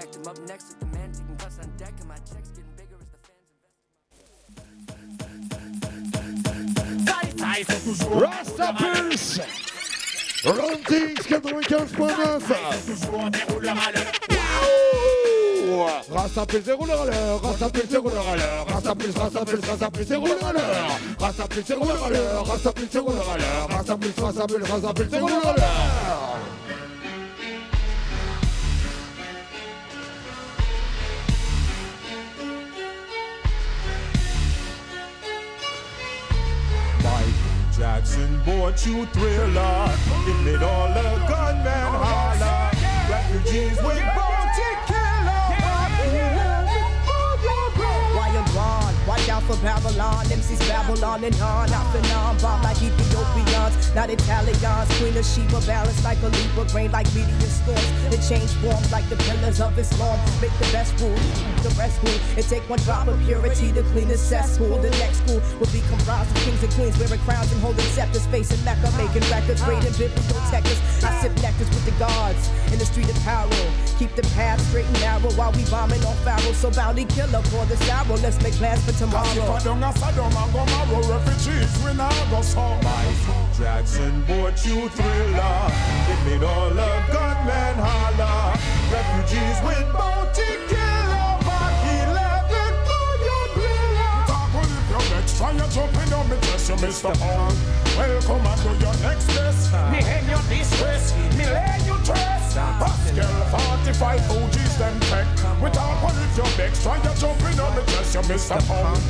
respect. I'm up next with the man taking cuts on deck, and my checks getting bigger as the fans invest. Rasta Pulse Rollantix 95.9 Rasta c'est rouleur à l'heure Rasta c'est rouleur à l'heure Rasta Rasta Pulse, Rasta c'est rouleur à l'heure Rasta l'heure Rasta à l'heure Rasta Pulse, Rasta Pulse, Rasta Pulse c'est rouleur à Jackson bought you thriller. It made all the gunmen holler. Refugees with bounty Watch out for Babylon. MCs Babylon and on. Out and on. Bomb like Ethiopians. Not Italians. Queen of Sheba. Balanced like a Libra. Rain like meteor storms. It change forms like the pillars of Islam. Make the best rule. The rest rule. It take one drop of purity to clean the cesspool. The next school will be comprised of kings and queens wearing crowns and holding scepters. Facing Mecca. Making records. Raiding bibliotechics. I sip nectars with the gods. In the street of power. Keep the path straight and narrow while we bombing on Pharaoh. So bounty killer for the sorrow. Let's make plans for Cause if I don't a Saddam and go marrow refugees, we not go. Michael Jackson bought you thriller. It made all the gunmen holler. Refugees with bounty if you're next. Try your jumping on me dress, you Mr. Pong. Welcome and do your next best. Me hang your distress. Me lay you dress. Pascal 45 Fuji's them tech. We talk with if you're next. Try your jumping on me dress, you Mr. Pong.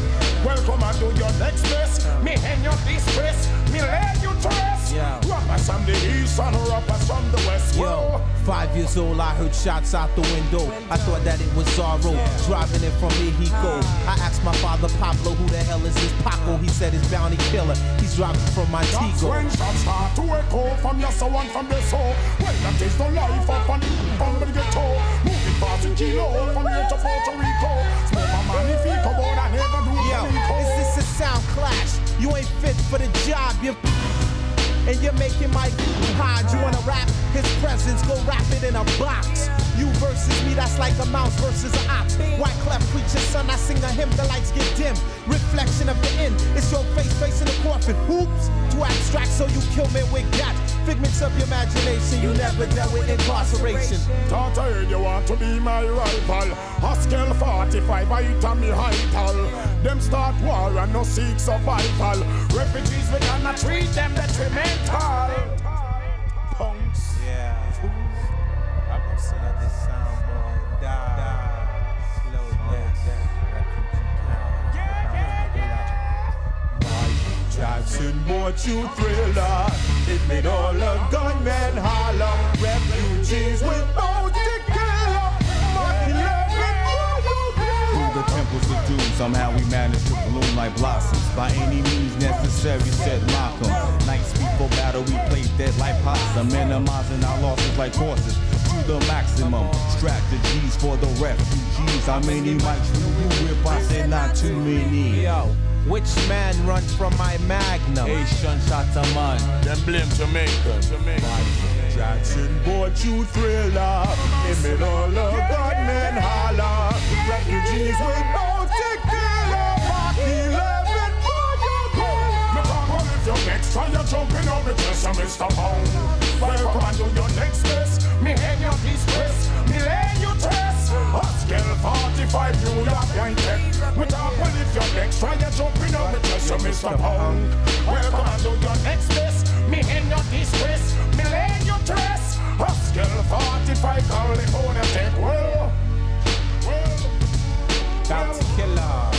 Welcome and do your next best. Me hang your distress. Me lay you dress. Yeah. Rappers from the east and rappers from the west. Yo, five years old, I heard shots out the window. I thought that it was Zorro, driving in from Mexico. I asked my father Pablo, who the hell is this Paco? He said it's bounty killer. He's driving from That's Montego. when shots start to echo from your soul and from the soul. Well, that is the life of an from the ghetto. Moving fast in kilo from here to Puerto Rico. Smoke my money feet about I never do Yo, is this a sound clash? You ain't fit for the job, you and you're making my hide. You wanna rap? His presence go rap it in a box. You versus me, that's like a mouse versus an ox. White clef preacher, son, I sing a hymn, the lights get dim. Reflection of the end, it's your face facing the coffin. Hoops, too abstract, so you kill me with that. Figments of your imagination, you never dealt with incarceration. I heard you want to be my rival. Haskell 45, I hit on me high. Them start war and no seek survival. Refugees, we gonna treat them that Punks. Jackson bought you thriller. It made all the gunmen holler. Refugees with 11 for your Through the temples of doom, somehow we managed to bloom like blossoms. By any means necessary, said Malcolm. Nights before battle, we played dead like possum, minimizing our losses like horses to the maximum. Strategies for the refugees. How many mics do you rip? I said not too many. Yo, which man runs from my magnum? Asian shot a man. Them blame Jamaica. Michael Jackson bought you thriller. It made all the gunmen holler. Refugees with on dress, I'm Mr. Pound. Welcome and do your next best. Me hang your distress. Me lay you dress. Haskell 45, New York, wine tech. Me talk about if you're next, try your jumping on me dress, I'm Mr. Pound. Welcome and do your next best. Me hang your distress. Me lay you dress. Haskell 45, call the California tech. Well, well. Bounty killer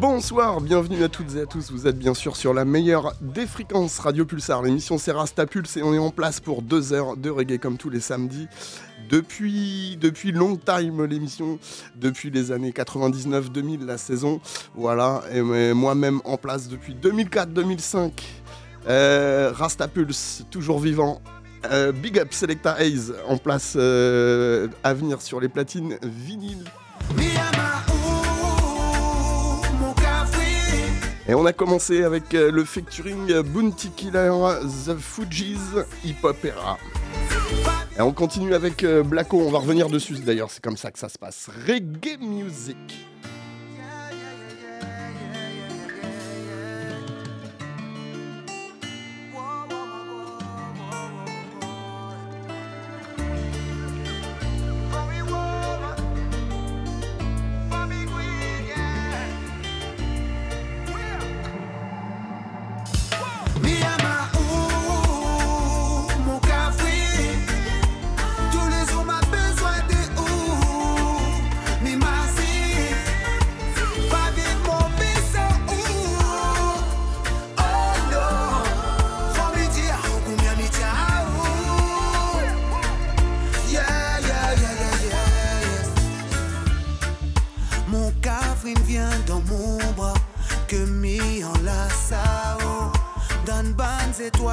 Bonsoir, bienvenue à toutes et à tous. Vous êtes bien sûr sur la meilleure des fréquences Radio Pulsar. L'émission c'est Rasta Pulse et on est en place pour deux heures de reggae comme tous les samedis. Depuis, depuis long time l'émission, depuis les années 99-2000 la saison. Voilà, et euh, moi-même en place depuis 2004-2005. Euh, Rasta Pulse, toujours vivant. Euh, Big Up Selecta Hayes en place euh, à venir sur les platines vinyles. Et on a commencé avec euh, le featuring Bounty Killer, The Fugees, Hip Hop Era. Et on continue avec euh, Blacko, on va revenir dessus d'ailleurs, c'est comme ça que ça se passe. Reggae music.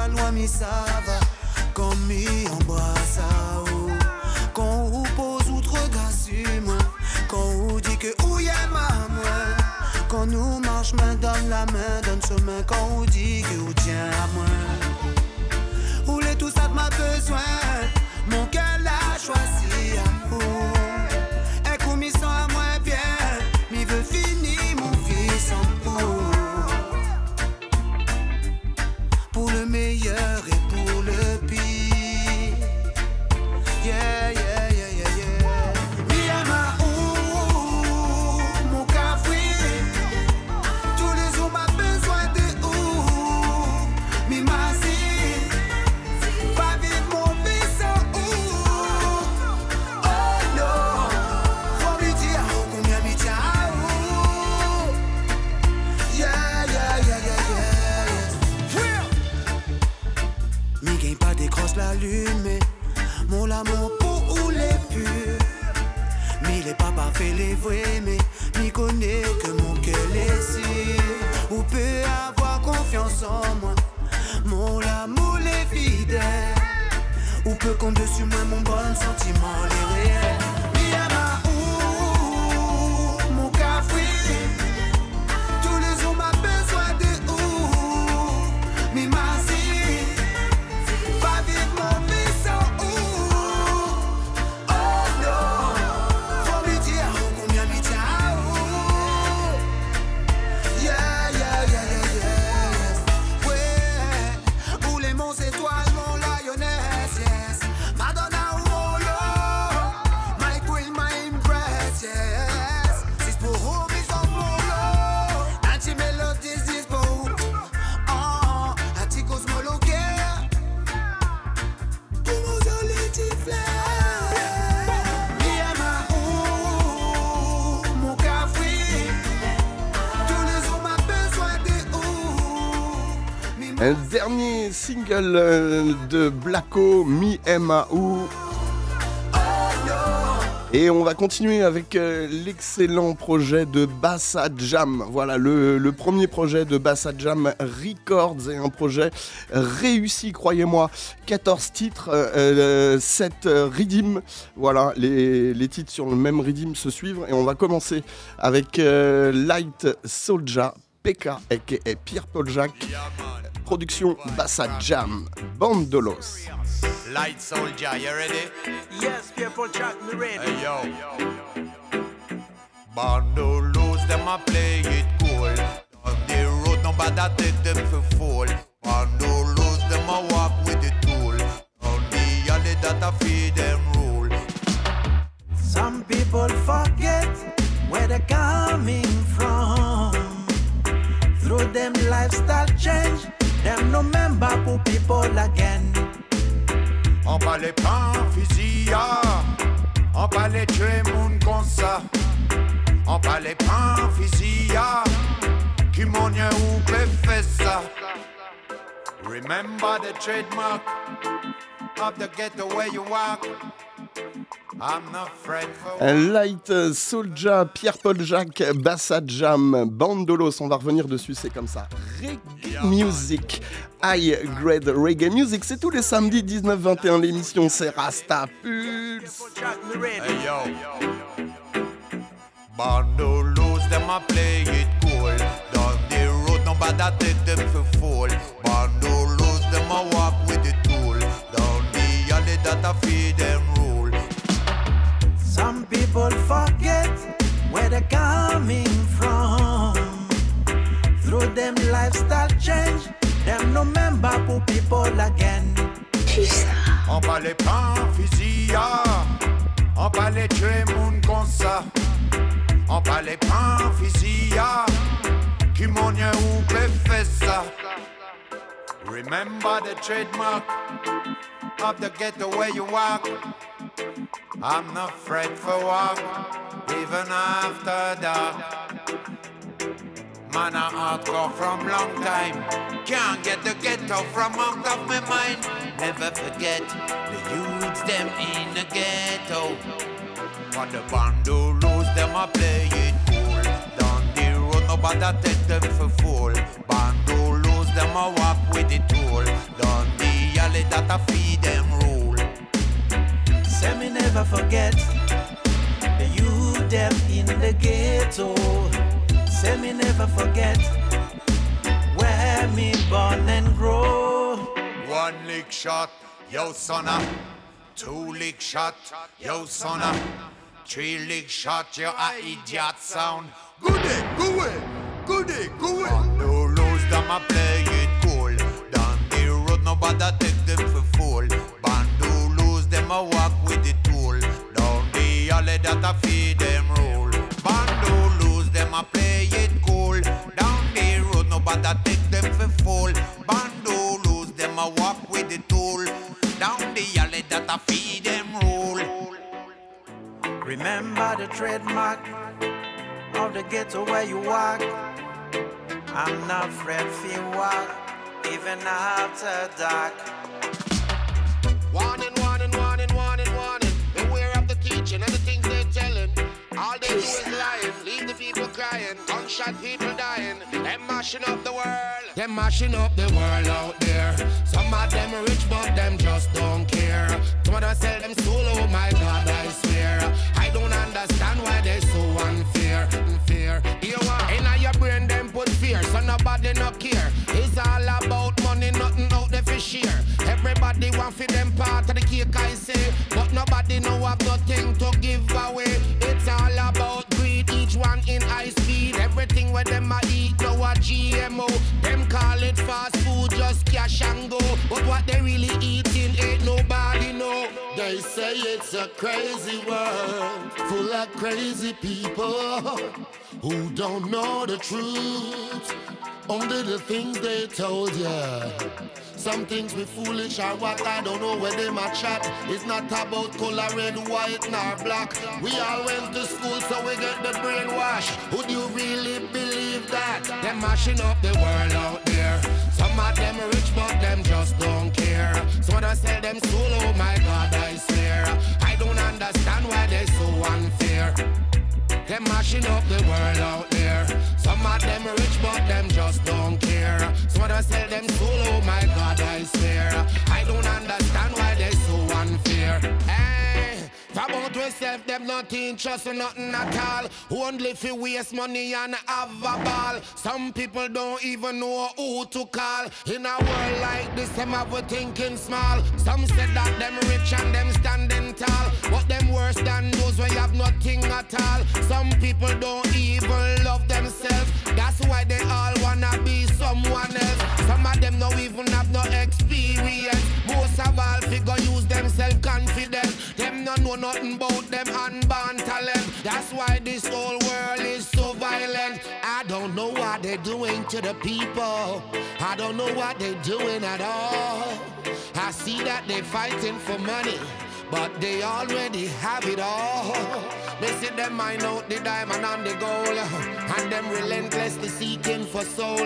loin, va. Quand on pose outre grâce. Quand on dit que où y a maman. Quand nous marche, main donne la main, donne ce main. Quand on dit que où tient à moi. Où les tout ça de m'a besoin. Mais mi connaît que mon cœur est sûr. Ou peut avoir confiance en moi, mon amour les fidèle. Ou peut compter dessus moi mon bon sentiment les réels. Single euh, de Blacko, Mi M.A.U. Et on va continuer avec euh, l'excellent projet de Bassa Jam. Voilà, le, premier projet de Bassa Jam Records est un projet réussi, croyez-moi. 14 titres, euh, 7 rythmes. Voilà, les, titres sur le même rythme se suivent. Et on va commencer avec euh, Light Soldier, PK, aka Pierre Paul Jacques. Production Bassa Jam, Bandolos. Light soldier, you ready? Yes, people chat me ready. Hey yo. Bando lose them a play it cool. On the road nobody take them for fool. Bando lose them a walk with the tool. On the alley that a feed them rule. Some people forget where they're coming from. Through them lifestyle change, them no member pour people again. On va les prendre fusil, on va les tuer moun comme ça. On va les prendre fusil, qui m'en ou faire ça? Remember the trademark of the ghetto where you walk. Light Soldier, Pierre-Paul Jacques, Bassa Jam, Bandolos, on va revenir dessus, c'est comme ça. Reggae Music, High Grade Reggae Music, c'est tous les samedis 19-21, l'émission c'est Rasta Pulse. Hey yo. Bando lose them a play it cool. Down the road nobody take them for fool. Bando lose them a walk with the tool. Down the alley that I feed them. Some people forget where they're coming from. Through them lifestyle change, them no member pour people again. On va les prendre fusil, on va les tuer moun comme ça. On va les prendre fusil, qui ou faire ça? Remember the trademark of the ghetto where you walk. I'm not afraid for walk, even after dark. Man, I hardcore from long time. Can't get the ghetto from out of my mind. Never forget the youths them in the ghetto. But the bandolos them a play it cool. Down the road nobody take them for fool. Bandolos them a walk with the tool. Down the alley that I feed them never forget the youth them in the ghetto. Say me never forget where me born and grow. One lick shot, yo sonna. Two lick shot, yo sonna. Three lick shot, yo a idiot sound. Goody, go away, goody, go away. No lose them a play it cool. Down the road, nobody take them for fool. Bandu lose them a walk with the tool. Down alley that I feed them rule. Bandu lose them I play it cool. Down the road, nobody take them for fool. Bandu lose them I walk with the tool. Down the alley that I feed them rule. Remember the trademark of the ghetto where you walk. I'm not afraid if you walk, even after dark. All they do is lying, leave the people crying, gunshot people dying. Them mashing up the world. Them mashing up the world out there. Some of them rich, but them just don't care. Some of them sell them soul, oh my God, I swear. I don't understand why they so unfair. Unfair. You want in your brain, them put fear, so nobody no care. It's all about money, nothing out there for share. Everybody want for them part of the cake, I say. But nobody know have nothing to give away. It's all about greed, each one in high speed. Everything where them a eat, no a GMO. Them call it fast food, just cash and go. But what they really eating ain't nobody know. They say it's a crazy world, full of crazy people who don't know the truth. Only the things they told ya. Some things we foolish or what I don't know where they my chat. It's not about color red, white, nor black. We all went to school so we get the brainwash. Would you really believe that? Them mashing up the world out there. Some of them rich but them just don't care. Some of them sell them soul, oh my God, I swear. I don't understand why they so unfair. Them mashing up the world out there. Some of them rich, but them just don't care. Some of them sell them soul, oh my God, I swear. I don't understand about yourself, them not interest in nothing at all. Only if you waste money and have a ball. Some people don't even know who to call. In a world like this, them have a thinking small. Some said that them rich and them standing tall. But them worse than those you have nothing at all. Some people don't even love themselves. That's why they all wanna be someone else. Some of them don't even have no experience. Most of all, figure use them self-confident. Them no know nothing about them unborn talent. That's why this whole world is so violent. I don't know what they're doing to the people. I don't know what they're doing at all. I see that they're fighting for money. But they already have it all. They see them mine out the diamond and the gold. And them relentlessly seeking for soul.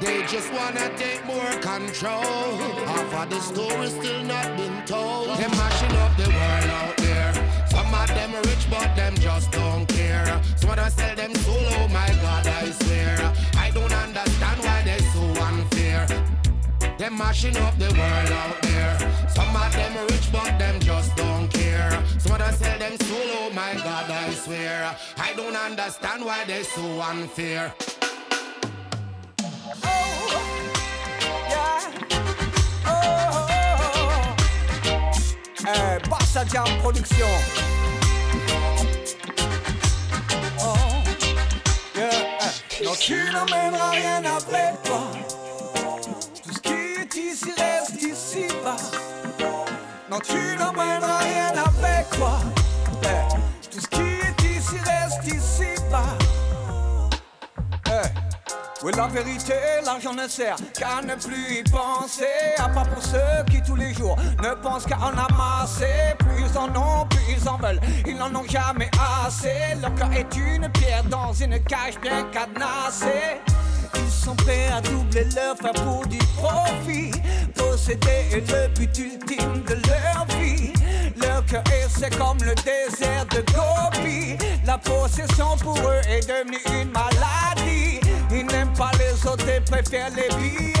They just wanna take more control. Half of the story still not been told. Them mashing up the world out there. Some of them rich, but them just don't care. Some of them sell them soul, oh my God, I swear. I don't understand Them mashing up the world out there. Some of them rich, but them just don't care. Some of them sell them soul, oh my God, I swear. I don't understand why they so unfair. Eh, Bassa Jam Production. Oh, yeah, eh. Non, tu n'emmèneras rien avec tu n'emmèneras rien avec toi. Eh, Tout ce qui est ici reste ici bas. Eh, Oui, la vérité, l'argent ne sert qu'à ne plus y penser. À part pour ceux qui tous les jours ne pensent qu'à en amasser. Plus ils en ont, plus ils en veulent. Ils n'en ont jamais assez. Leur cœur est une pierre dans une cage bien cadenassée. Sont prêts à doubler leur faire pour du profit. Posséder est le but ultime de leur vie. Leur cœur est comme le désert de Gobi. La possession pour eux est devenue une maladie. Ils n'aiment pas les autres et préfèrent les billets.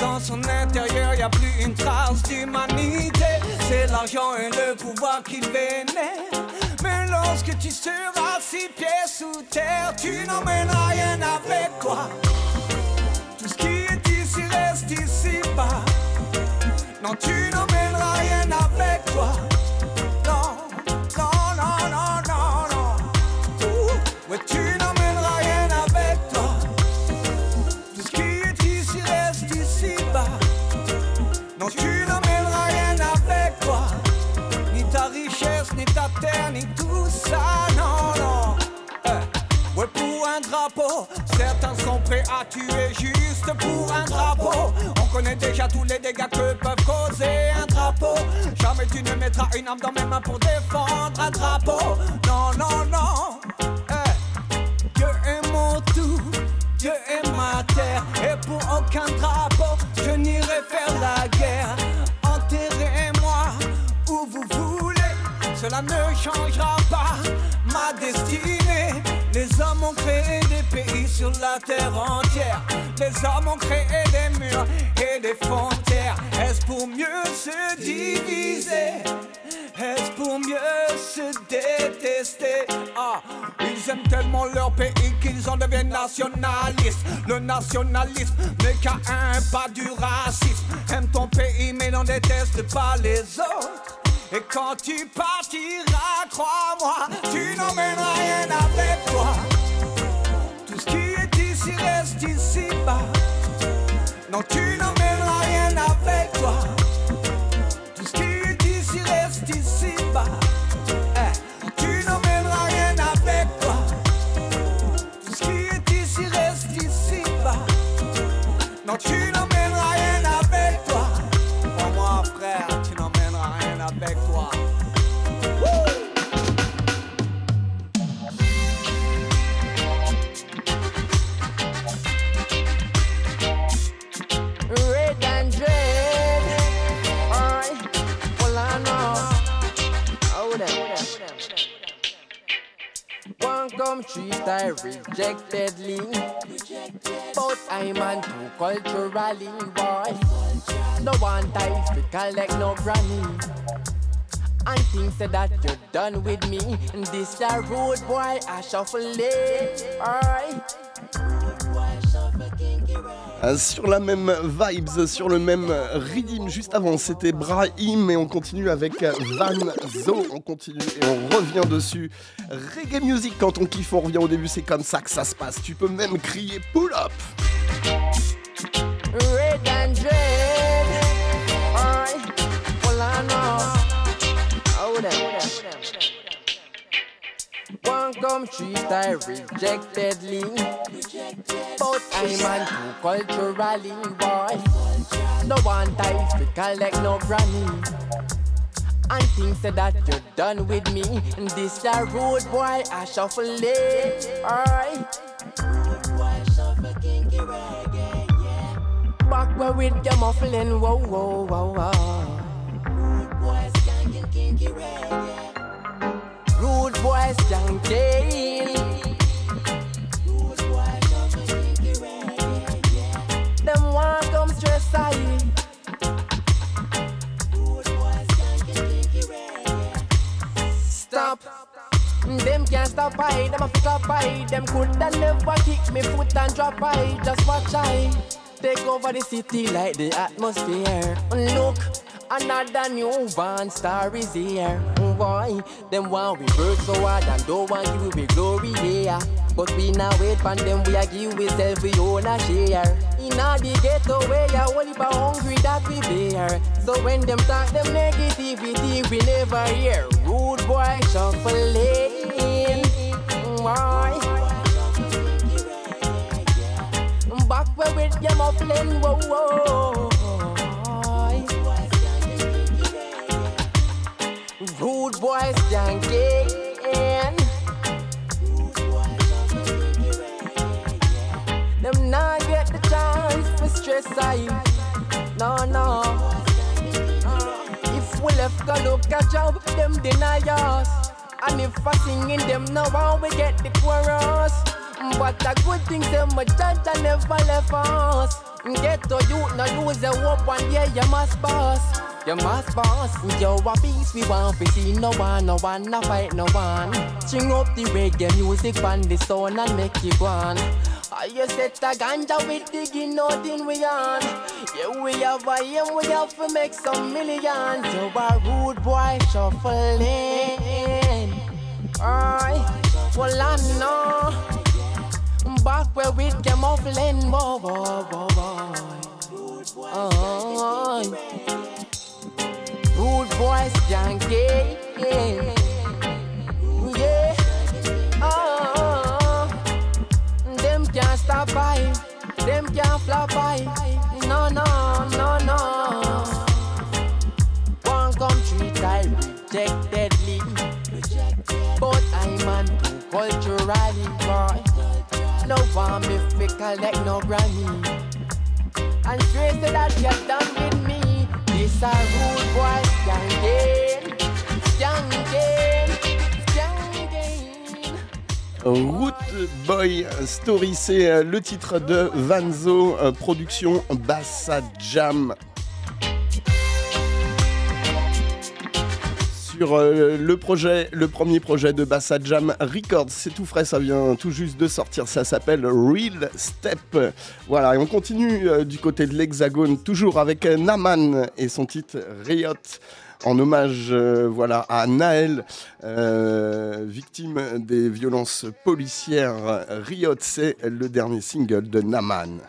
Dans son intérieur, y a plus une trace d'humanité. C'est l'argent et le pouvoir qui vénèrent. Mais lorsque tu seras six pieds sous terre, tu n'emmèneras rien avec toi. Reste ici bas. Non, tu n'emmèneras rien avec toi. Non, non, non, non, non, non. Ouais, tu n'emmèneras rien avec toi. Tout ce qui est ici reste ici bas. Non, tu n'emmèneras rien avec toi. Ni ta richesse, ni ta terre, ni tout ça, non, non. Eh, Ouais, pour un drapeau, à tuer juste pour un drapeau. On connaît déjà tous les dégâts que peuvent causer un drapeau. Jamais tu ne mettras une arme dans mes mains pour défendre un drapeau. Non, non, non. Eh, Dieu est mon tout, Dieu est ma terre. Et pour aucun drapeau, je n'irai faire la guerre. Enterrez-moi où vous voulez, cela ne changera pas ma destinée. Les hommes ont créé sur la terre entière. Les hommes ont créé des murs et des frontières. Est-ce pour mieux se diviser? Est-ce pour mieux se détester? Ah, ils aiment tellement leur pays qu'ils en deviennent nationalistes. Le nationalisme n'est qu'à un pas du racisme. Aime ton pays mais n'en déteste pas les autres. Et quand tu partiras, crois-moi, tu n'emmèneras rien avec toi. Ici reste ici bas. Non, tu n'emmèneras rien avec toi. Tout ce qui est ici reste ici bas. Eh, tu n'emmèneras rien avec toi. Tout ce qui est ici reste ici bas. Non, tu n'emmèneras One come treat I rejectedly, but I'm on too culturally, boy. No one type to collect no granny. And think say that you're done with me. And this a rude boy, I shuffle eh? it. Alright. Sur la même vibes, sur le même rhythm, juste avant c'était Brahim et on continue avec Van Zo, on continue et on revient dessus. Reggae music quand on kiffe, on revient au début, c'est comme ça que ça se passe. Tu peux même crier pull up. Red and I rejectedly, but I'm on too culturally, boy. No one type to collect no granny. And think say that you're done with me. And this a rude boy, I shuffle it. Alright. Back where with your muffling, whoa, whoa, whoa, whoa. Rude boys skanking kinky reggae. Rude boys skanking. Them can't stop I, them a fuck up I Them coulda never kick me foot and drop I Just watch I Take over the city like the atmosphere Look, Another new one star is here. Why? Them want we work so hard and don't want give we glory yeah But we now wait for them, we are give we self we own a share. In all the ghetto where you only for hungry that we bear. So when them talk them negativity, we never hear. Rude boy shuffling. Why? Back where with your muffling, whoa, whoa. Rude boys janking. Them not get the chance for stress I. No, no. If we left go look a job, them deny us. And if I sing in them now how we get the chorus. But a good thing them my judge and never left us. Get to you, no lose the hope one day you must pass. You must boss. Yo, a peace we want to see no one, no one, no fight no one. String up the reggae music on the sound and make it one. I you set a ganja with digging nothing we on. Yeah, we have a aim, we have to make some millions. So a rude boy shuffling. Aye, well I know. Back where we get muffling, boy, boy, boy, boy. Oh, Rude boys janky. Yeah. Oh, them can't stop by. Them can't flop by. No, no, no, no. One come treat I rejectedly. But I'm on too culturally boy. No one me fi collect no granny. And straight to that get done with me. This a rude boy skanking, skanking, skanking. Root Boy Story, c'est euh, le titre de Vanzo, euh, production Bassa Jam. Euh, le projet, le premier projet de Bassa Jam Records, c'est tout frais, ça vient tout juste de sortir, ça s'appelle Real Step. Voilà, et on continue euh, du côté de l'Hexagone, toujours avec euh, Naman et son titre Riot en hommage voilà, à Naël, victime des violences policières. Riot, c'est le dernier single de Naman.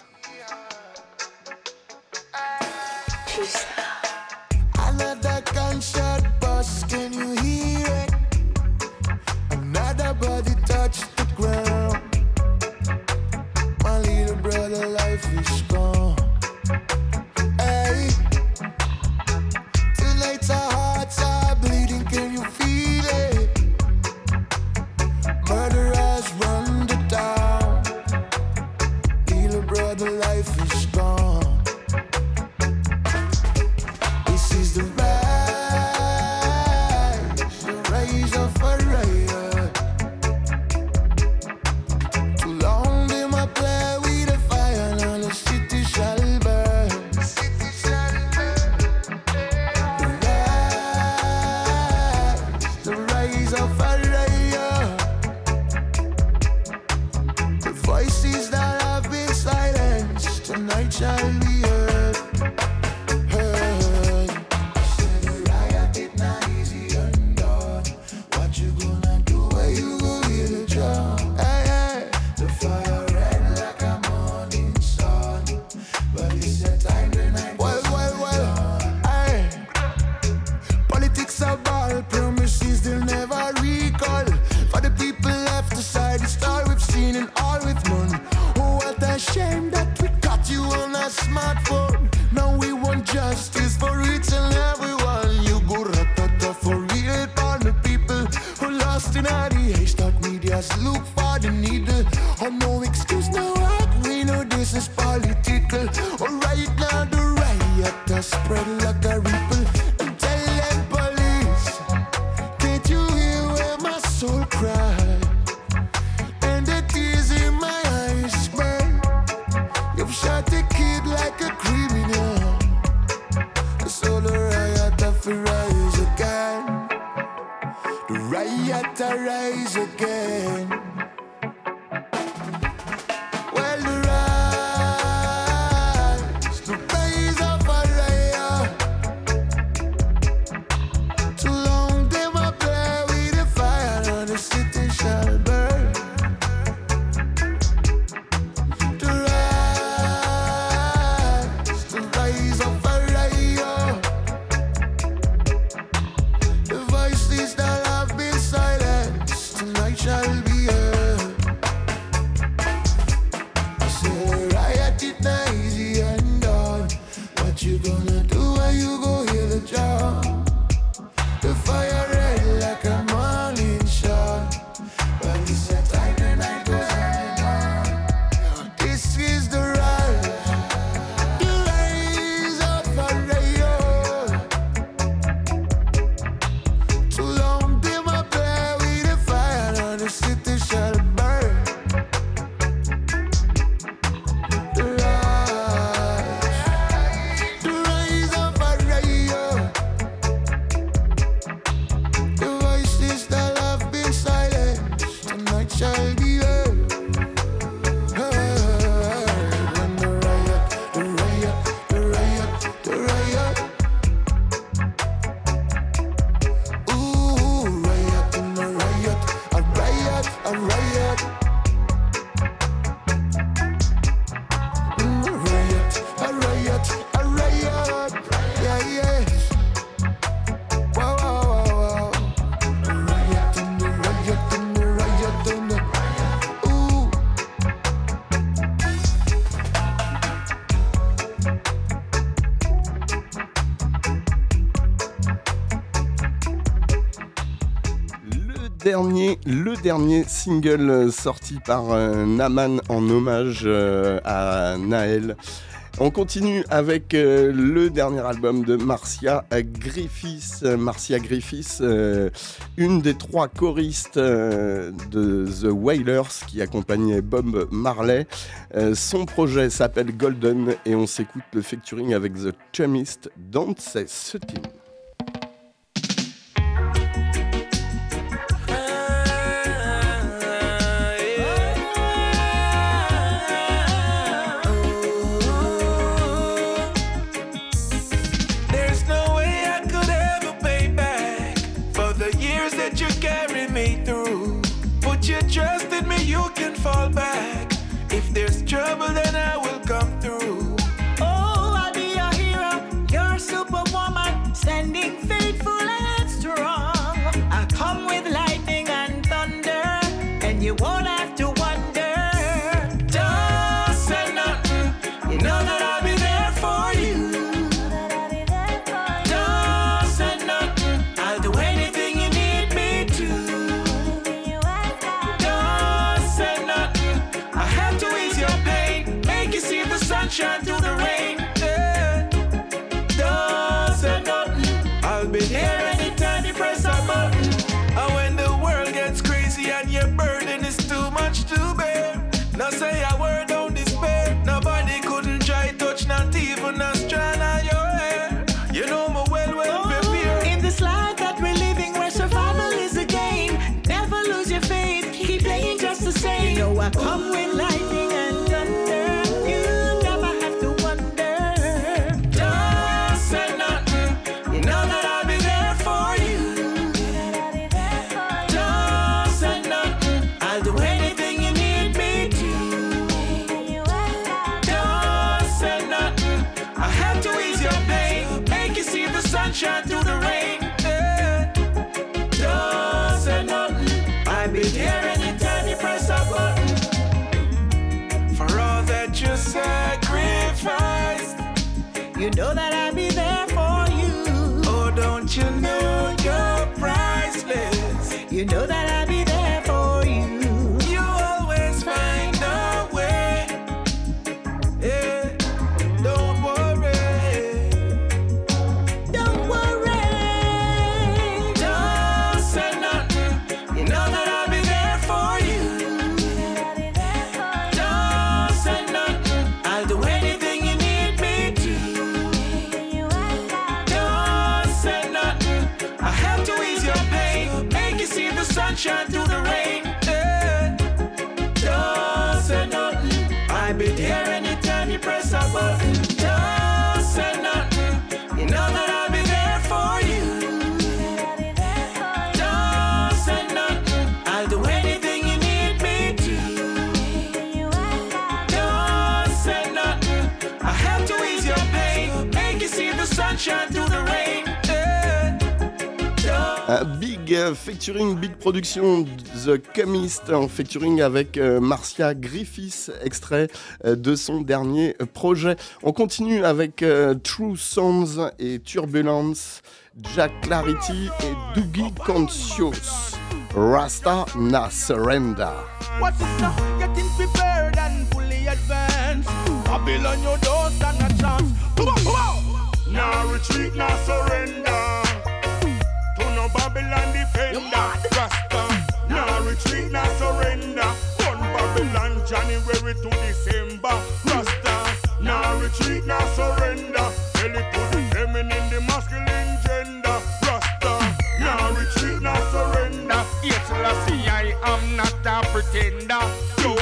le dernier single sorti par euh, Naman en hommage euh, à Naël. On continue avec euh, le dernier album de Marcia Griffiths. Marcia Griffiths, une des trois choristes de The Wailers qui accompagnait Bob Marley. son projet s'appelle Golden et on s'écoute le featuring avec The Chemist Don't Say Sutton. euh, featuring Big Production, The Chemist, en featuring avec euh, Marcia Griffiths, extrait euh, de son dernier euh, projet. On continue avec True Sons et Turbulence, Jack Clarity et Dougie Conscious, Rasta Na Surrender. Now surrender. January to December. Rasta, now retreat, now surrender. Tell it to the feminine, the masculine gender. Rasta, now retreat, now surrender. Yes, Lassie, I see I am not a pretender. No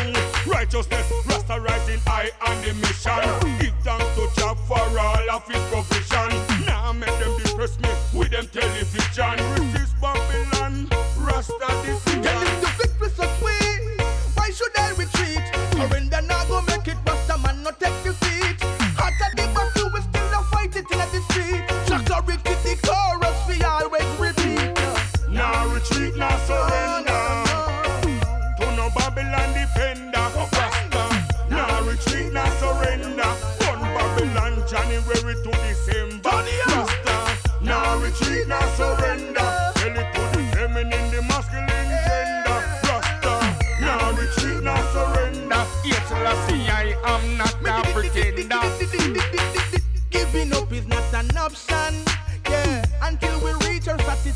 righteousness, Rasta rising I on the mission. Give thanks to Jah for all of his provision. Now make them depress me with them television. Resist Babylon, Rasta decision. Tell him to fix this way. Why should I retreat? Foreign, they're not going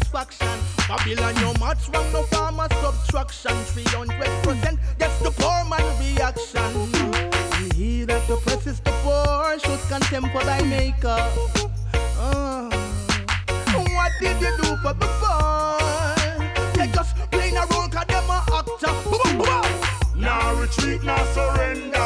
satisfaction. Babylon, your much wrong, no farmer subtraction. 300%, that's the poor man reaction. We hear that the press the poor, should contempt for thy maker. Uh, what did you do for the poor? They just playing a role, cause them a actor. Now retreat, now surrender.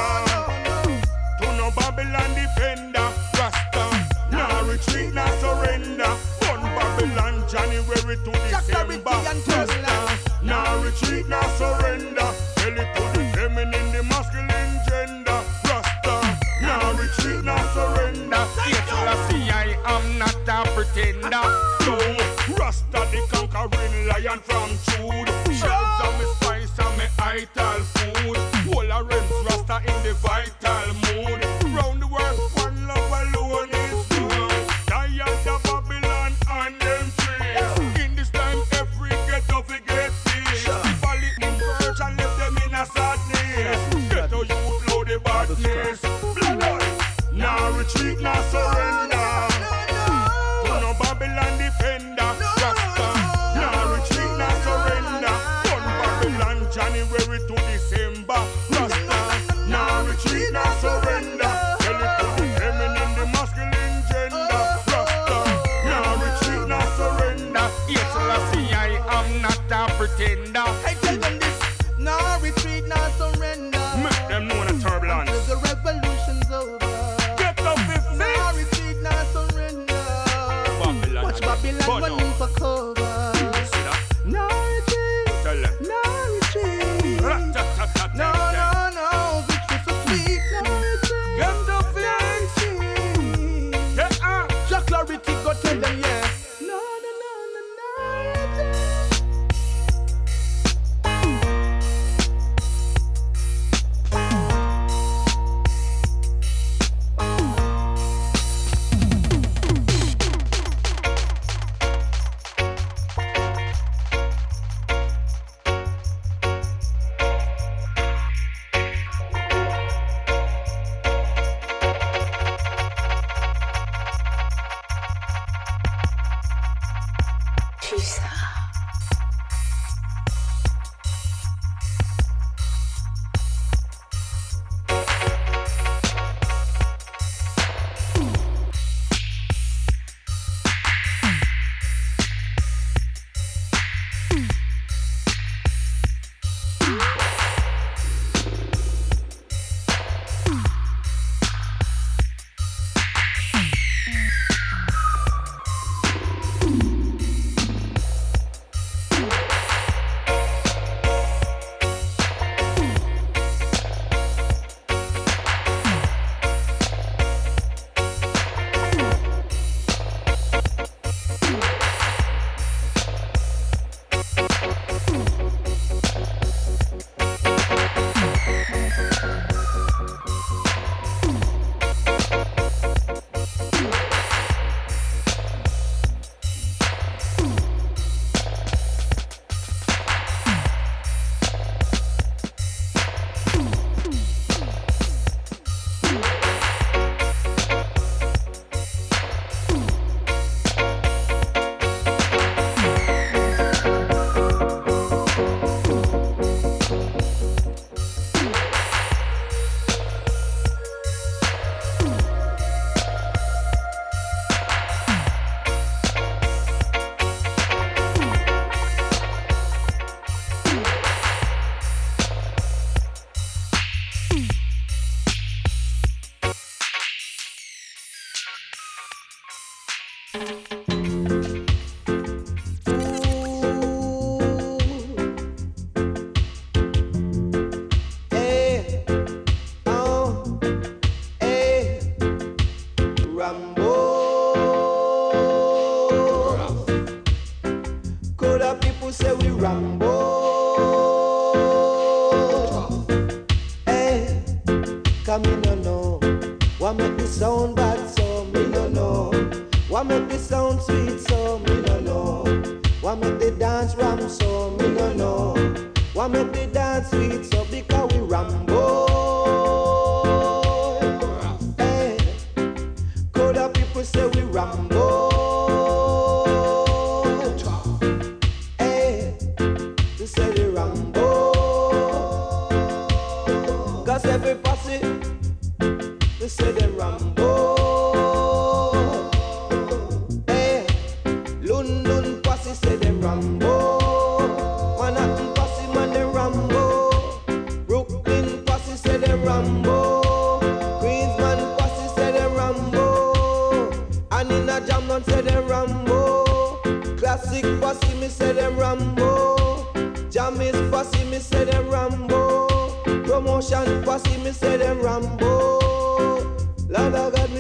camino.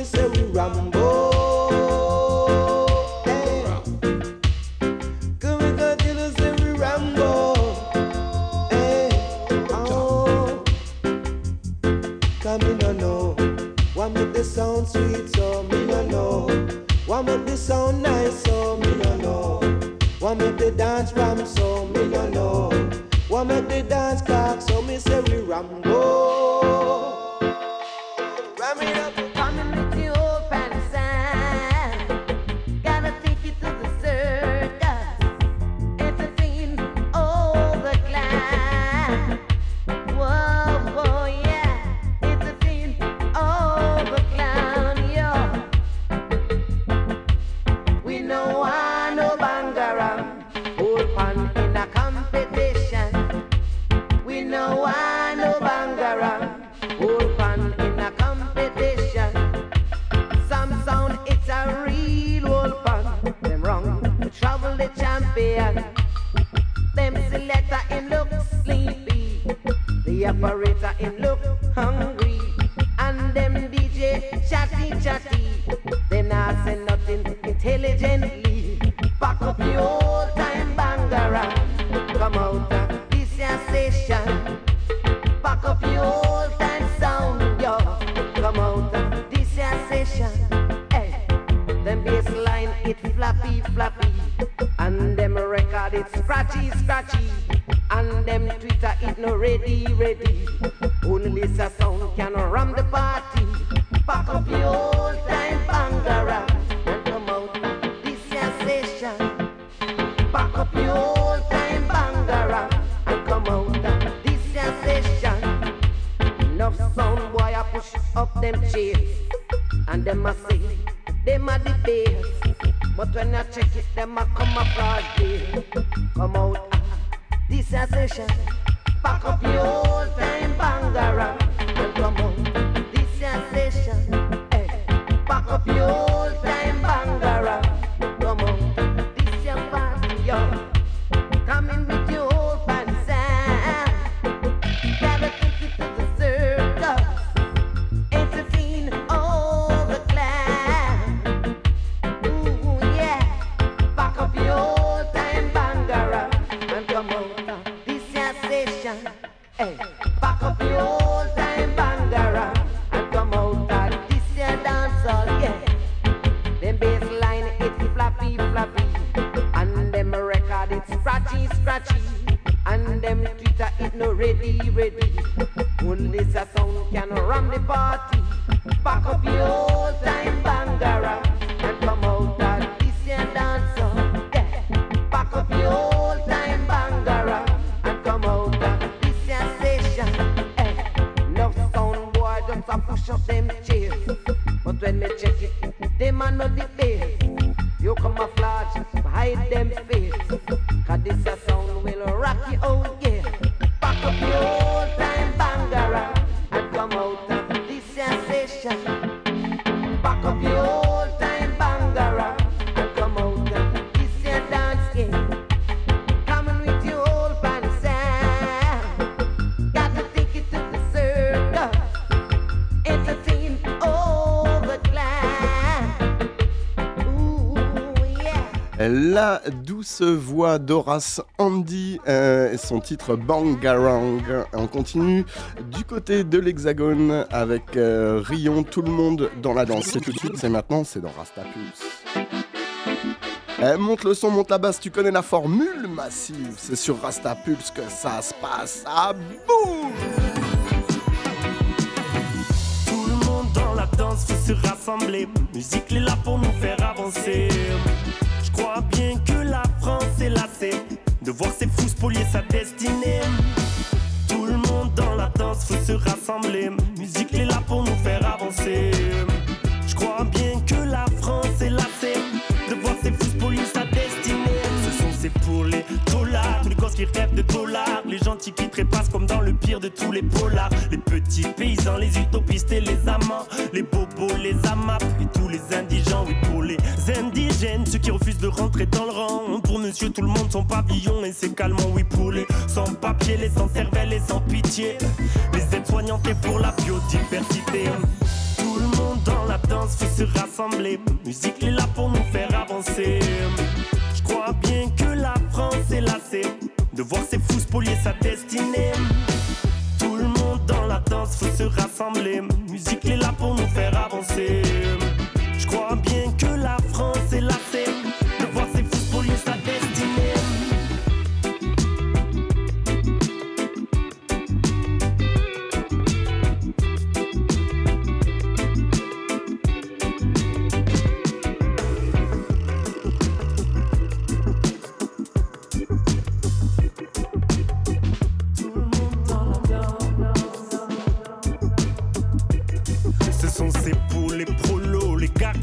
say we ram. la douce voix d'Horace Andy euh, et son titre Bangarang. On continue du côté de l'Hexagone avec euh, Rion, tout le monde dans la danse. C'est tout de suite, c'est maintenant, c'est dans Rastapus. Eh, monte le son, monte la basse, tu connais la formule massive. C'est sur Rastapulse que ça se passe. Ah boum Tout le monde dans la danse se rassembler. Musique est là pour nous faire avancer. Je crois bien que la France est lassée de voir ses fous spolier sa destinée. Tout le monde dans la danse faut se rassembler. Musique est là pour nous faire avancer. Je crois bien que la France est lassée de voir ses fous spolier sa destinée c'est pour les dollars. Tous les gosses qui rêvent de dollars. Les gentils qui trépassent comme dans le pire de tous les polars. Les petits paysans, les utopistes et les amants. Les bobos, les amaps et tous les indigents. Oui, pour les indigènes, ceux qui refusent de rentrer dans le rang. Pour monsieur, tout le monde son pavillon et ses calmants. Oui, pour les sans papier, les sans cervelle et sans pitié. Les aides-soignantes et pour la biodiversité tout le monde dans la danse faut se rassembler. Musique est là pour nous faire avancer. Crois bien que la France est lassée de voir ses fous spolier sa destinée. Tout le monde dans la danse faut se rassembler. Musique est là pour nous faire avancer.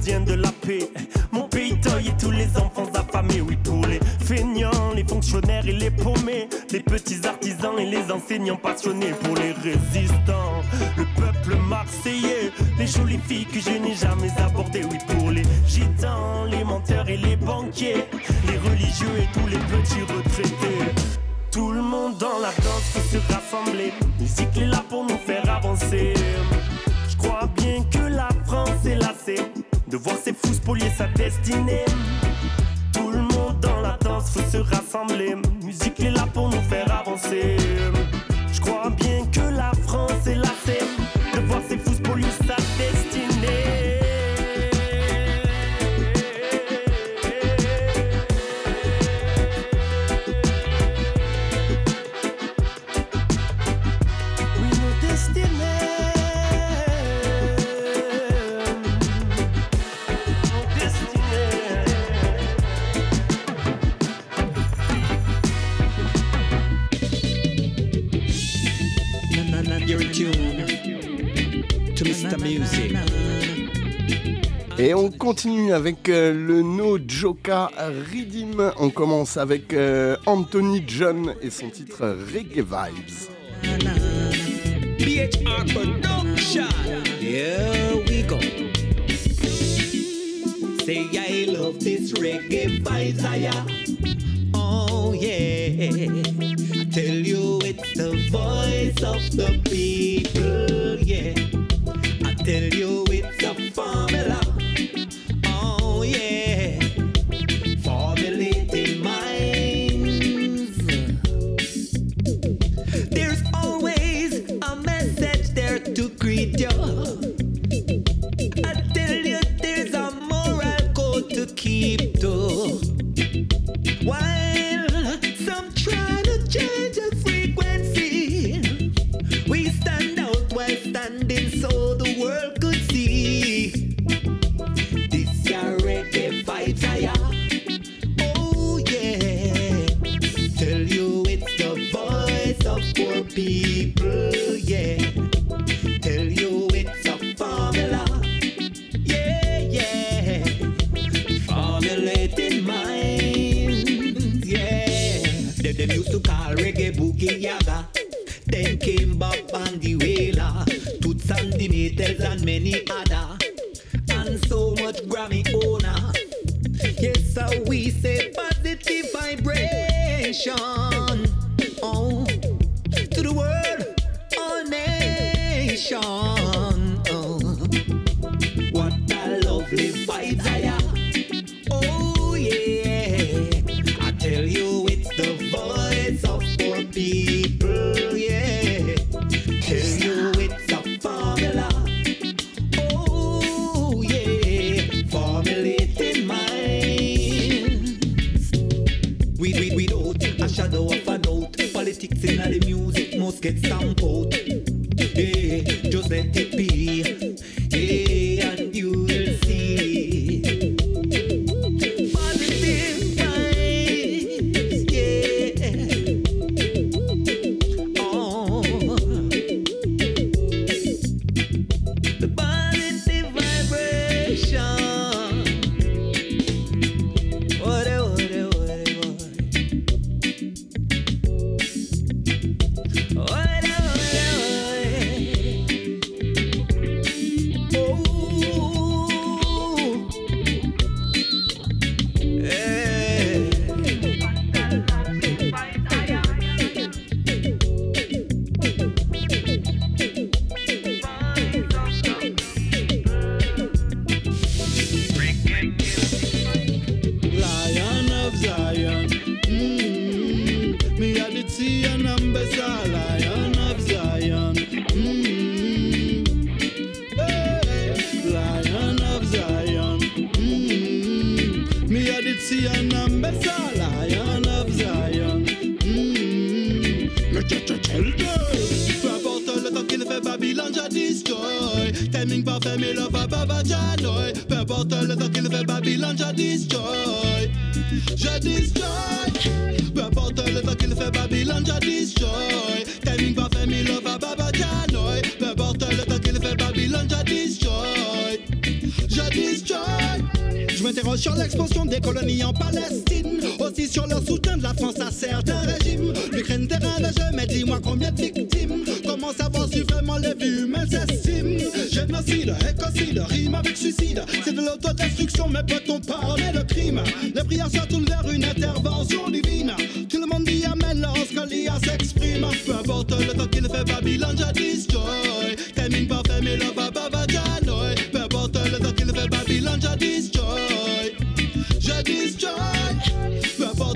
De la paix. Mon pays toy et tous les enfants affamés, oui, pour les feignants, les fonctionnaires et les paumés, les petits artisans et les enseignants passionnés, pour les résistants, le peuple marseillais, les jolies filles que je n'ai jamais abordées, oui, pour les gitans, les menteurs et les banquiers, les religieux et tous les petits retraités. Tout le monde dans la danse faut se rassembler. Musique est là pour nous faire avancer. Je crois bien que la France est lassée de voir ses fous spolier sa destinée. Tout le monde dans la danse faut se rassembler. Musique est là pour nous faire avancer. Music. Et on continue avec euh, le No Joka Redeem. On commence avec euh, Anthony John et son titre Reggae Vibes. BHR Production. Here we go. Say I love this reggae vibes, I am. Oh yeah. Tell you it's the voice of the people, yeah. Tell you it's a formula.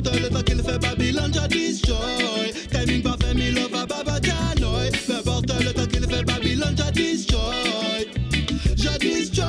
After the kill for Babylon, just destroy. Timing love Baba le temps qu'il fait Babylon, just destroy. Destroy.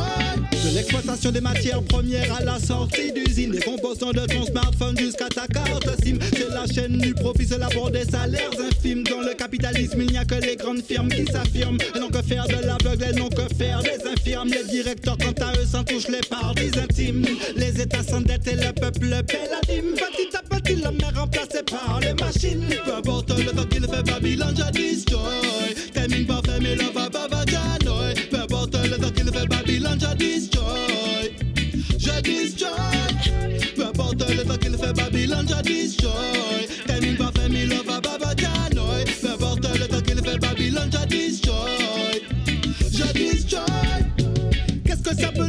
De l'exploitation des matières premières à la sortie d'usine, des composants de ton smartphone jusqu'à ta carte SIM. C'est la chaîne du profit, c'est la des salaires infimes. Dans le capitalisme, il n'y a que les grandes firmes qui s'affirment. Elles n'ont que faire de l'aveugle, elles n'ont que faire des infirmes. Les directeurs, quant à eux, s'en touchent les parties intimes. Les États s'endettent et le peuple paie la. Petit à si l'homme est remplacé par les machines, peu importe le temps qu'il fait, Babylone, je destroy. Termine par fermer le baba vajanoi. Peu importe le temps qu'il fait, Babylone, je destroy. Je destroy. Peu importe le temps qu'il fait, Babylone, je destroy. Termine par fermer le baba vajanoi. Peu importe le temps qu'il fait, Babylone, je destroy. Je destroy. Qu'est-ce que ça peut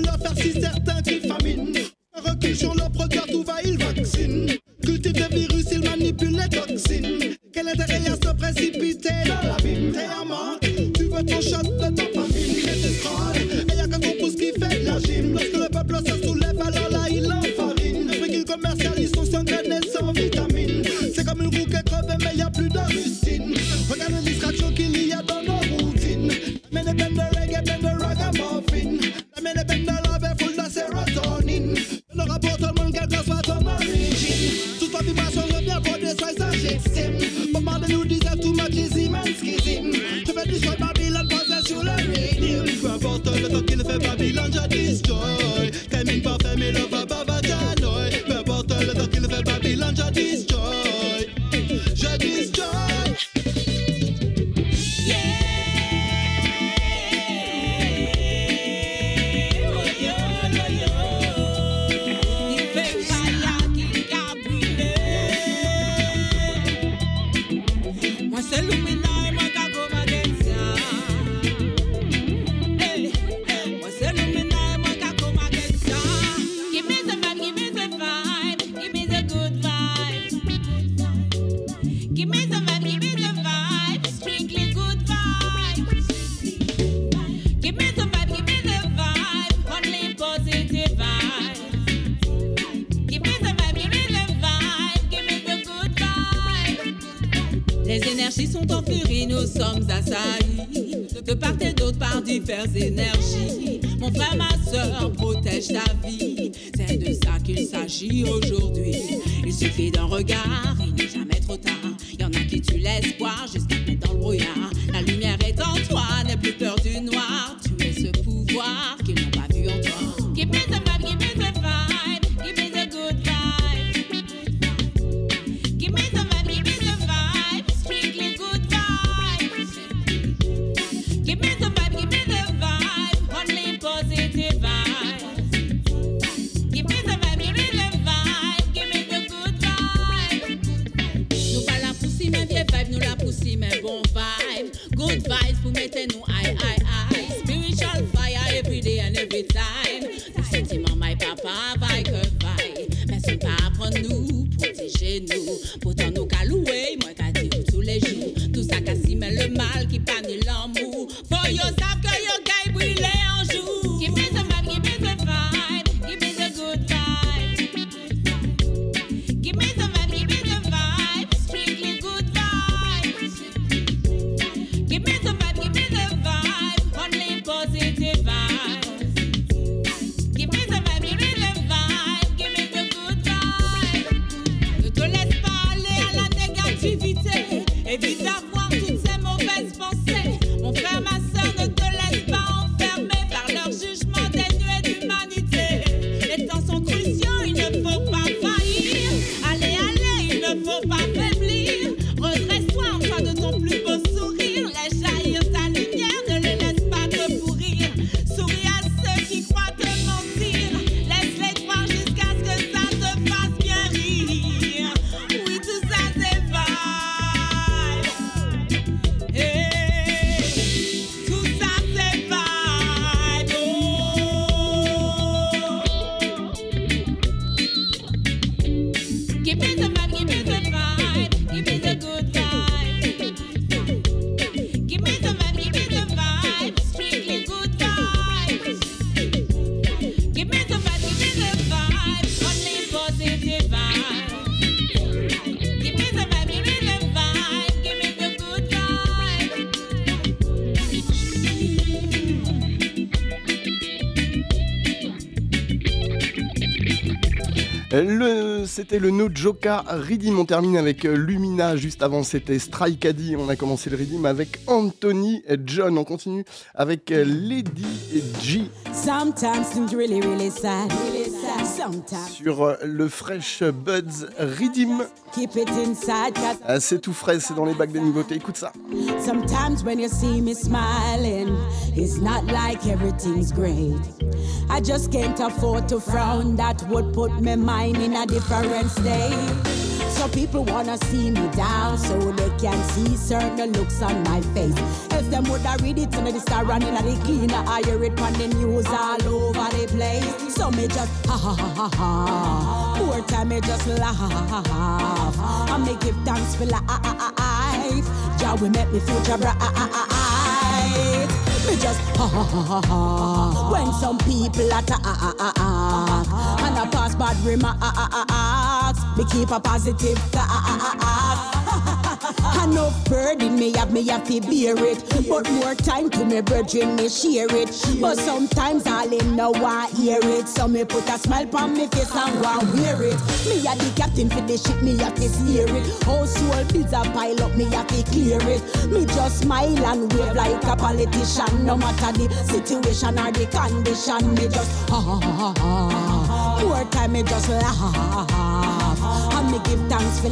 C'était le No Joka Redeem. On termine avec euh, Lumina. Juste avant, c'était Strike Addy. On a commencé le Redeem avec Anthony et John. On continue avec euh, Lady G really, really sad. Really sad. Sometimes sur euh, le Fresh Buds Redeem. Ah, c'est tout frais, c'est dans les bacs des nouveautés. Écoute ça. Sometimes when you see me smiling, it's not like everything's great. I just can't afford to frown. That would put my mind in a different state. So people wanna see me down so they can see certain looks on my face. If them woulda read it in the star running at the cleaner, I hear it on the news all over the place. So me just ha ha ha ha ha. More time me just laugh. I me give thanks for life. Jah will make me future bright. Me just ha ha ha ha ha. When some people attack and I pass bad remarks, me keep a positive thought. Enough burden me have me have to bear it, but more time to me brethren me share it. But sometimes all in no want hear it, so me put a smile on me face and and wear it. Me a the captain for the ship, me have to steer it. Household bills a pile up, me have to clear it. Me just smile and wave like a politician, no matter the situation or the condition. Me just ha ha ha ha. More time me just laugh, and me give thanks for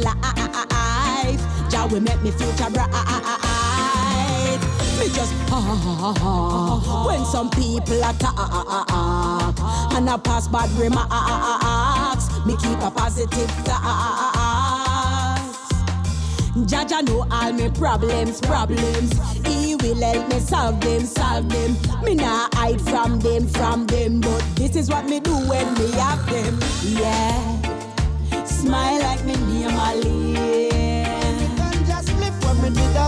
life. Jah will make me future bright. Me just ha ha ha ha. When some people attack and I pass bad remarks, me keep a positive thoughts. Jaja know all me problems, problems. He will help me solve them, solve them. Me nah hide from them, from them. But this is what me do when me have them. Yeah, smile like me just live when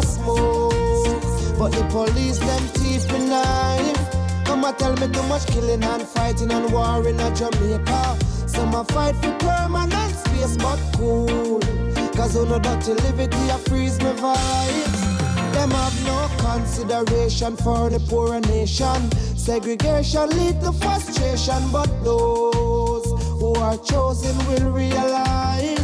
smoke. But the police them thief me knife. Mama tell me too much killing and fighting and war in a Jamaica. Some a fight for permanent space, but cool. Cause on a dirty liberty, I freeze my vibes. Them have no consideration for the poor nation. Segregation lead to frustration, but those who are chosen will realize.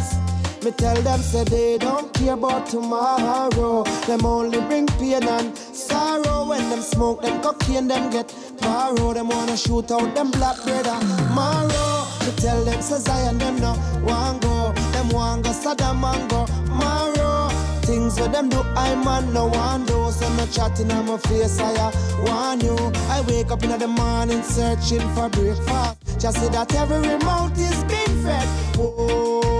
Me tell them say they don't care about tomorrow. Them only bring pain and sorrow. When them smoke them cocaine, them get paro. Them wanna shoot out them black brother. Maro. Me tell them say Zion them no want go. Them want go Saddam and go Maro. Things that them do, I man no one do. So no chatting on my face, I want you. I wake up in the morning searching for breakfast. Just see that every mouth is being fed. Oh,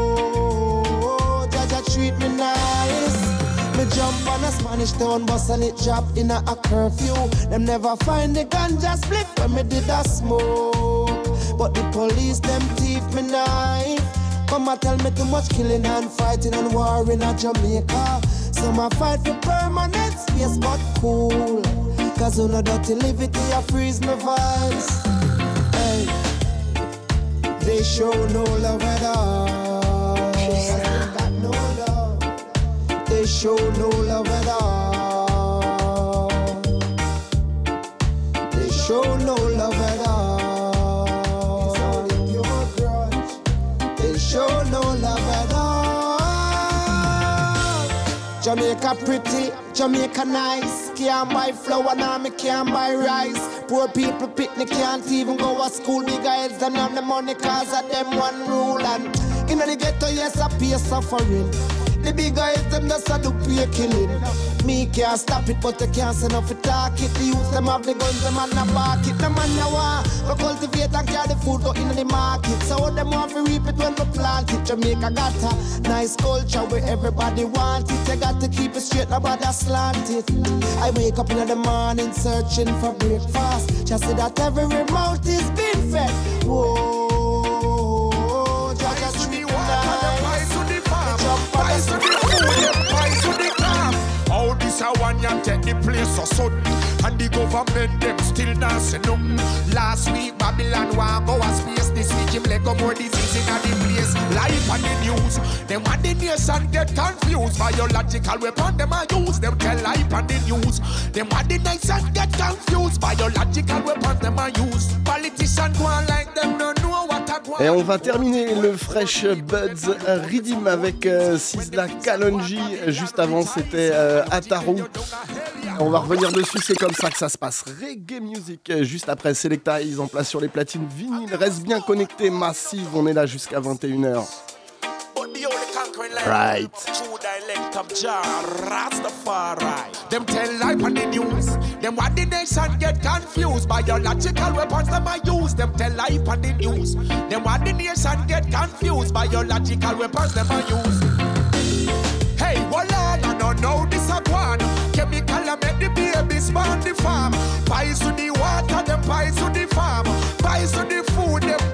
jump on a Spanish town bus and it drop in a, a curfew. Them never find the ganja split when me did a smoke. But the police them thief me knife. Mama tell me too much killing and fighting and war in a Jamaica. Some a fight for permanent space, but cool. Cause on a dirty liberty, I freeze my vibes. Hey, they show no love at all. They show no love at all. They show no love at all. It's only pure grudge. They show no love at all. Jamaica pretty, Jamaica nice. Can't buy flour now, me can't buy rice. Poor people picnic can't even go to school. Big guys don't have the money cause of them one rule. And in the ghetto, yes, I pay suffering. The big guys, them just a do pay killing. Me can't stop it, but I can't say nothing talk it. The youth, them have the guns, them and the bark it. Them man no want to cultivate and carry the food go in the market. So them want to reap it when we plant it. Jamaica got a nice culture where everybody want it. You got to keep it straight, nobody slant it. I wake up in the morning searching for breakfast. Just see that every mouth is being fed. Whoa, Jump on the Pies to the calf. How this a one ya take the place so sudden And the government them still say nothing. Last week Babylon want go a space. This week him let go more disease in the place. Life on the news. Them want the nation get confused. Biological weapon them a use. Them tell life on the news. Them want the nation get confused. Biological weapon them a use. Politician go on like them no know Et on va terminer le Fresh Buds Redeem avec euh, Sisla Kalonji. Juste avant, c'était euh, Ataru. On va revenir dessus, c'est comme ça que ça se passe. Reggae Music, juste après Selecta, ils en place sur les platines vinyles. Reste bien connecté, massive. On est là jusqu'à 21h. Right. True dialect of Jah Rastafari. Them tell life on the news. Them what the nation get confused. Biological weapons them I use. Them tell life on the news. Them what the nation get confused. Biological weapons them I use. Hey, no, no, no, this a one. Chemical I make the babies born the farm. Pies to the water, them pies to the farm. Pies to the food, them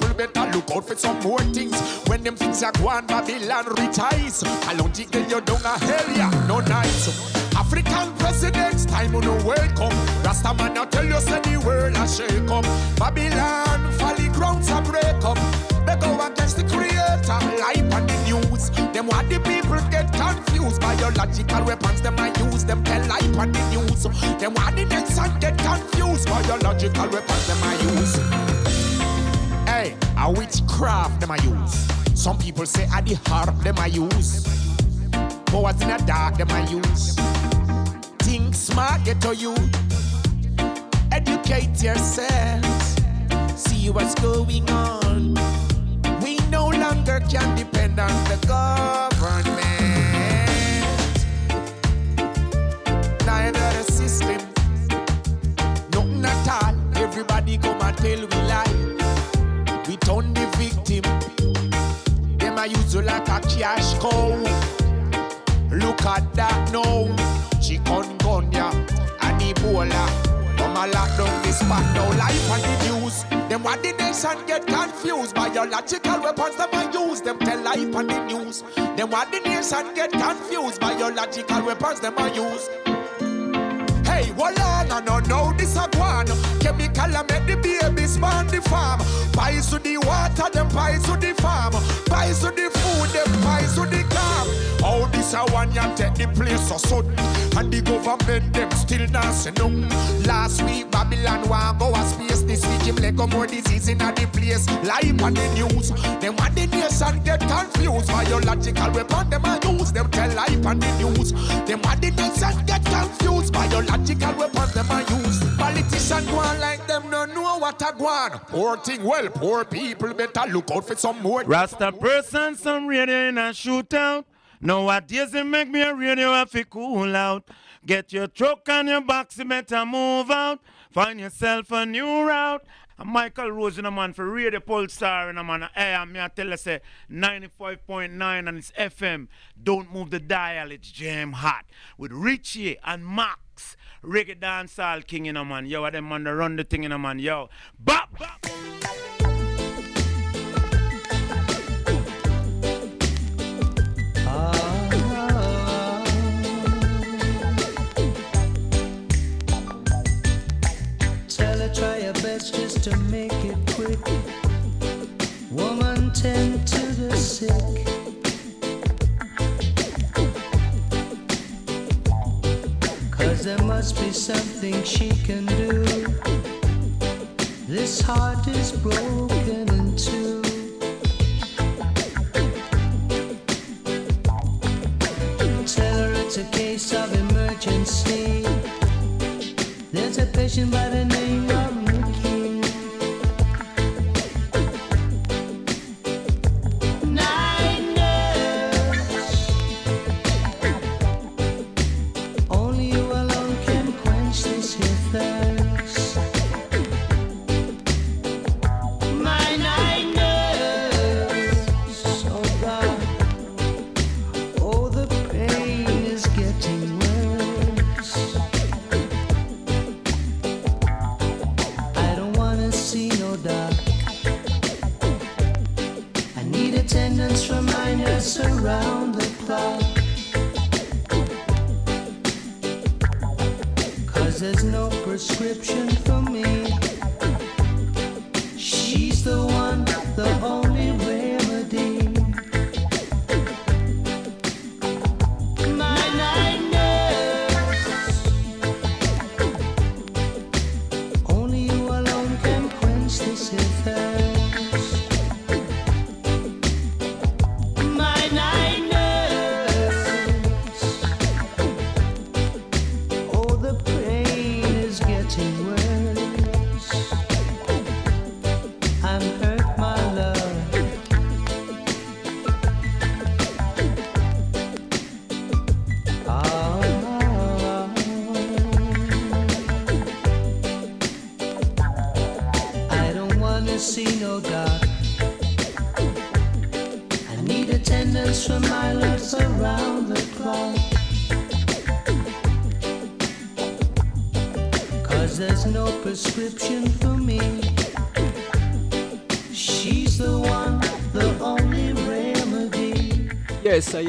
better look out for some more things when them things are go on Babylon retires I don't think you down a hell yeah no nice African presidents, time on the world come. Rasta man, I tell you, say the world a shake up. Babylon, folly grounds a break up. They go against the creator, life on the news. Them what the people get confused. Biological weapons, them I use. Them tell life on the news. Them what the nation get confused. Biological weapons, them I use. A witchcraft, them I use. Some people say at the harp, them I use. Powers in the dark, them I use. Think smart, get to you. Educate yourselves. See what's going on. We no longer can depend on the government. Neither the system. Nothing at all. Everybody come and tell we lie. Turn the victim. Them I use you like a cash cow. Look at that now. Chikungunya and Ebola. Come a lock down this spot now. Life on the news. Them what the nation get confused. Biological weapons them I use. Them tell life on the news. Them what the nation get confused. Biological weapons them I use. Hey, voila, no, no, no, this a one. Chemical I make the babies born the farm. Pies to the water, them pies to the farm. Pies to the food, them pies to the calm. How this a one ya take the place so sudden. And the government them still dancing um. Last week Babylon want go a space. This week him leg go more disease in the place. Live on the news. Them want the nation get confused. Biological weapon them a use. Them tell life on the news. Them want the nation get confused. Biological weapons them a use. Go on like them no know what go on. Poor thing, well, poor people better look out for some more. Rasta person, some radio in a shootout. Nowadays it make me a radio have to cool out. Get your truck and your box, you better move out. Find yourself a new route. And Michael Rose in a man for Radio Pulsar in a man. Hey, I'm here tell you say 95.9 and it's FM. Don't move the dial, it's jam hot. With Richie and Max. Reggae dancehall king in a man. Yo, them man to run the thing in a man. Yo. Bop, bop. Try your best just to make it quick. Woman, tend to the sick. There must be something she can do. This heart is broken in two. Tell her it's a case of emergency. There's a patient by the name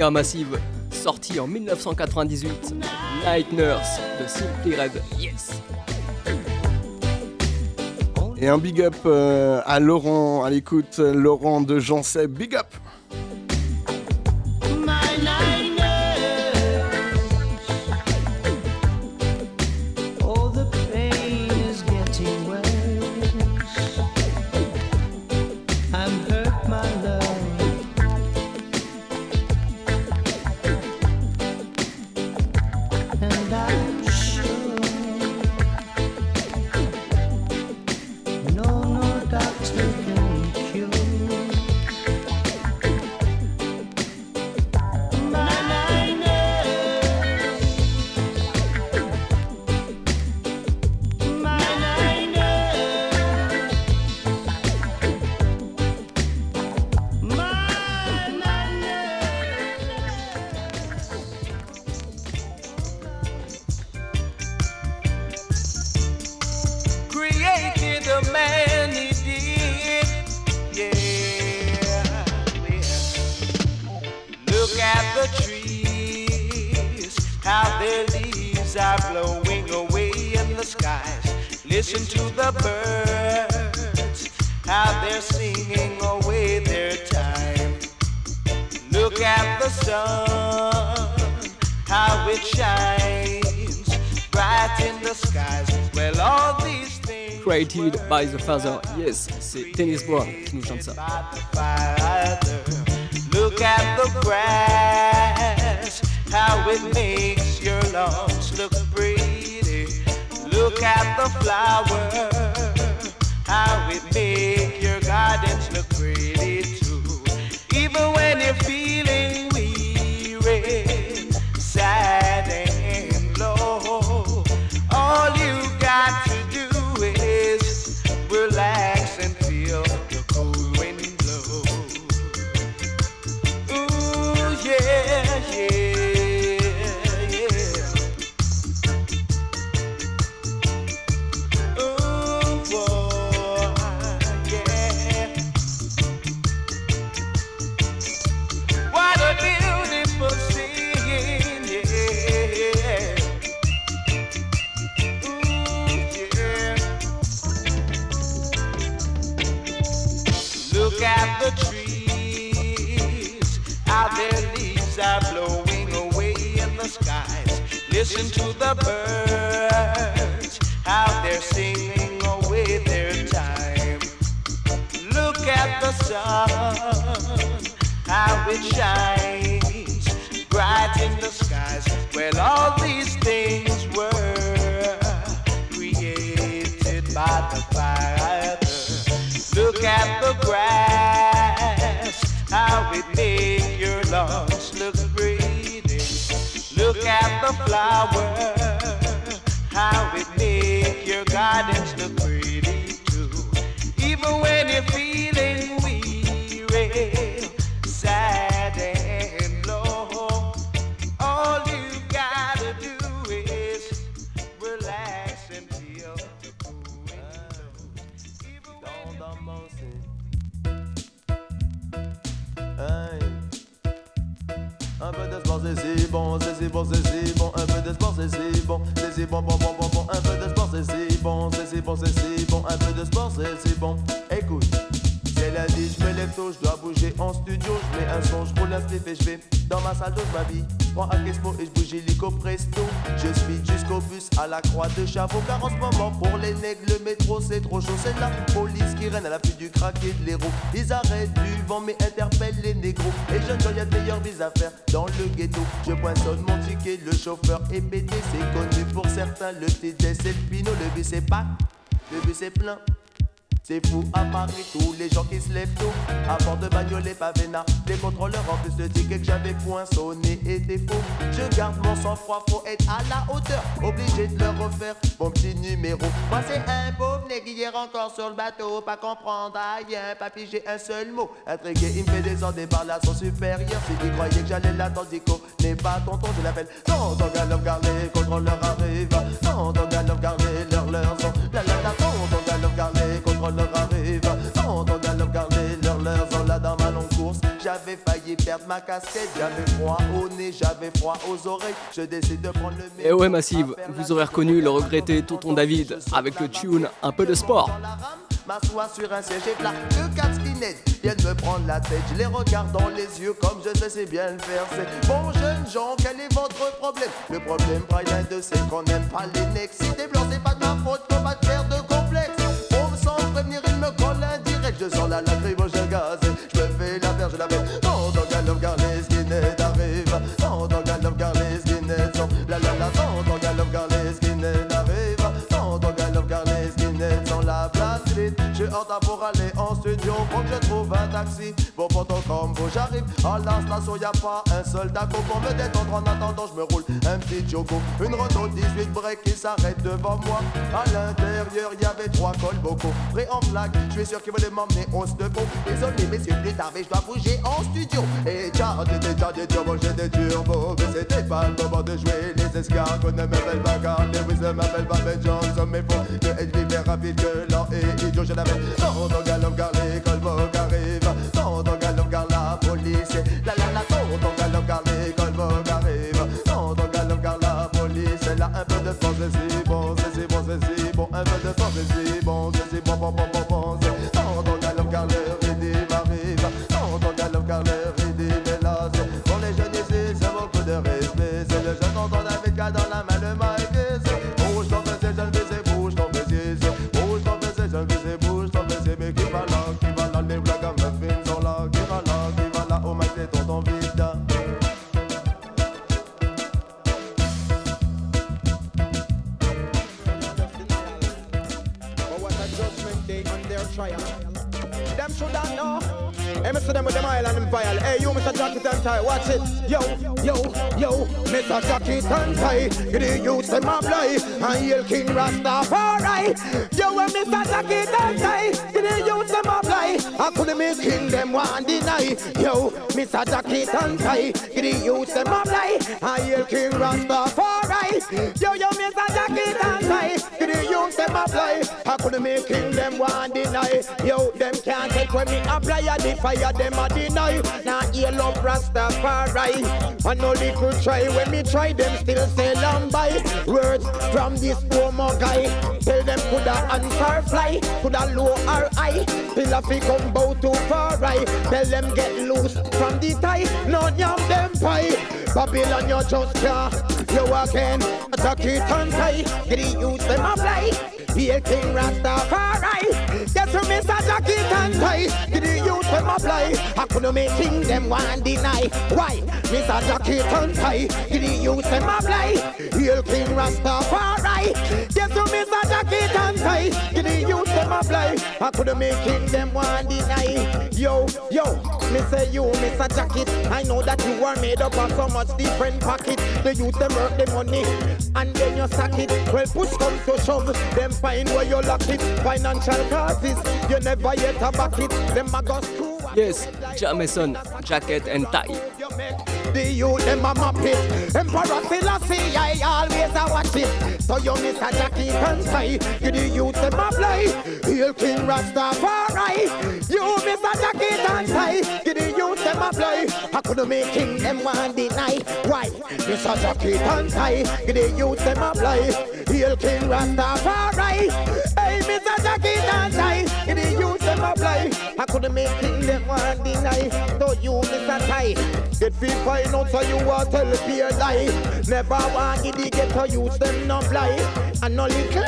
Massive, sorti en 1998, Night Nurse de Simply Red. Yes! Et un big up euh, à Laurent, à l'écoute, Laurent de Janset. Big up! Yes, c'est Tennis Brown qui nous chante ça. Le TD c'est le bus c'est pas, le bus c'est plein. C'est fou à Paris, tous les gens qui se lèvent tôt. Bord de bagnole et pavena, les contrôleurs en plus de tickets que j'avais poinçonné étaient faux. Je garde mon sang-froid, faut être à la hauteur. Obligé de leur refaire mon petit numéro. Moi c'est un pauvre nègre hier encore sur le bateau. Pas comprendre rien, pas piger un seul mot. Intrigué, il me fait des ordres par la son supérieur. S'il croyait que j'allais Dico n'est pas tonton, je l'appelle. Tonton Galop, car les contrôleurs arrivent. Tonton Galop, car les leurs leurs sont. La la la, tonton Galop, car les contrôleurs arrivent. Tonton Galop, car les leurs leurs sont là dans ma longue course. J'avais failli perdre ma casquette, j'avais froid au nez, j'avais froid aux oreilles. Je décide de prendre le Et ouais, Massive, vous aurez reconnu le regretté Tonton David avec le tune Un peu de sport. M'assois sur un siège et plat deux quatre skinheads viennent me prendre la tête. Je les regarde dans les yeux comme je sais bien le faire. C'est bon jeunes gens, quel est votre problème? Le problème rien de c'est qu'on n'aime pas les necks. Si t'es blanc, c'est pas de ma faute, faut pas te faire de complexe. On me sent prévenir, il me colle indirect. Je sens la lacrymogène gaz, je me fais la verge, je la fais. Je pour aller en studio, faut que je trouve un taxi. Bon, pour ton combo, j'arrive à la station, y a pas un seul taco pour me détendre. En attendant, je me roule un petit choco. Une roto 18 break qui s'arrête devant moi. À l'intérieur, y avait trois cols bocaux. Prêt en flag, je suis sûr qu'ils veulent m'emmener au studio. Désolé, messieurs, plus tard, mais je dois bouger en studio. Et déjà des turbos, j'ai des turbos. Mais c'était pas le moment de jouer les escargots. Ne m'appelle pas Carl Lewis, ne m'appelle pas Ben Johnson. Mais faut que être plus rapide que lent et idiot, je l'avais. Watch it. Yo, yo, yo, Mr. Jacket and Tie. The youth them a fly. And Yale King Rastafari. Yo, and Mr. Jacket and Tie. The youth them a fly. I couldn't make them one deny. Yo, Mr. Jacket and Tie. The youth them a fly. And Yale King Rastafari. Yo, yo, them a fly. I couldn't make them one deny. Yo, them can't take when me apply the fire, them a deny. Now heal up Rastafari. I know they could try when me try, them still say long by. Words from this homo guy. Tell them coulda answer fly, coulda low or high. Still a fi come bow too far right. Tell them get loose from the tie. No yam them pie. Babylon you just can't. You again, attack it and tie. Get the youth them apply. Hail King Rastafari. Get to Mr. Jacket and tie. Get the youth them apply. I couldn't make king them one deny. Why? Mr. Jacket and tie. Get the youth them apply. Hail King Rastafari. Get to Mr. Jacket and tie. Get the youth them apply. I couldn't make king them one deny. Yo, yo, me say you, Mr. Jacket. I know that you are made up of so much different pocket. The youth them work the money and then you sack it. Well, push come to shove, them find where you lock it. Financial causes, you never yet a back it. Them a go Yes, Jah Mason, Jacket and Tie the youth, them a map it. Emperor Selassie, I always a watch it. So you Mr. Jackie can give the youth them a play. Hail King Rastafari. You Mr. Jackie can give the youth them a play. I couldn't make king them one deny. Why? Mr. Jackie can give the youth them a play. Hail King Rastafari. Hey, Mr. Jackie can give the youth them a play. I couldn't make king them one deny. Don't you Mr. Tie get free find out so you are tell peer lie. Never want it get to use them no fly. And no little,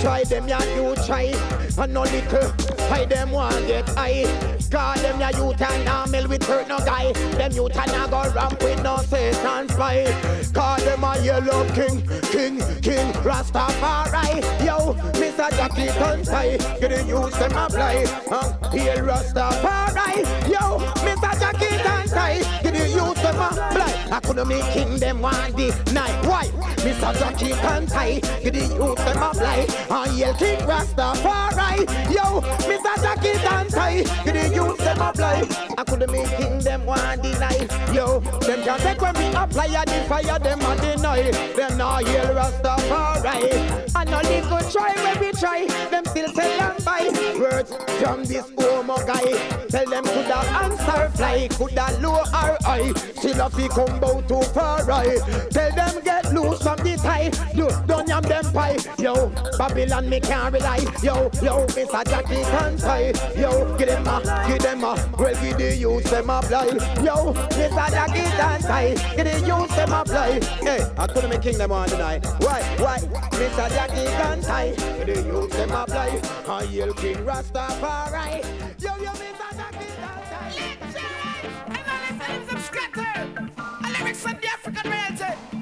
try them ya you try. And no little, try them one get high. Call them ya youth and now mill with hurt no guy. Them youth and now go ramp with no Satan spy. Call them a yellow king, king, king, Rastafari. Yo, Mr. Jackie Tonsai, get the use them apply. Uh, here Rastafari. Yo, Mr. Jackie Tonsai, use them apply. I couldn't make them one day night. Why? Mr. Jackie Tonsai, get the use them apply. Uh, yell king Rastafari. Yo, Mr. Jackie Tonsai, get the use them apply. I couldn't make them one day night. Yo, them can't take when we apply and the fire them and deny. Them now yell Rastafari. And no little try when we try. Them still tell them from this homo guy. Tell them coulda answer fly, coulda low or high. Still a fi come bout too far right. Tell them get loose from the tie. You don't yam them pie. Yo, Babylon me can't rely. Yo, yo, Mr. Jackie can't tie. Yo, give them a, give them a. Well, give the youth them a fly. Yo, Mr. Jackie can't tie. Give the youth them a fly. Hey, I couldn't make king them on tonight. Why, why? Mr. Jackie can't tie. Give the youth them a fly. I yell King Rastafari. Yo, yo, Mr. Jackie can Lyrics from the African royalty.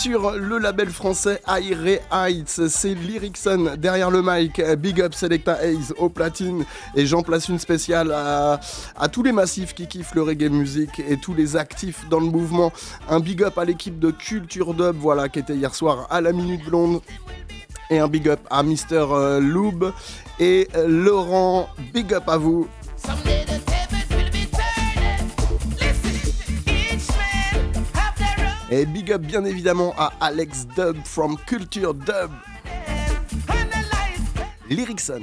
Sur le label français Aire Heights, c'est Lyricson derrière le mic, Big Up Selecta Hayes au platine et j'en place une spéciale à, tous les massifs qui kiffent le reggae music et tous les actifs dans le mouvement. Un big up à l'équipe de Culture Dub, voilà, qui était hier soir à la Minute Blonde. Et un big up à Mister euh, Loob et euh, Laurent, big up à vous. Et big up bien évidemment à Alex Dub from Culture Dub. Lyricson.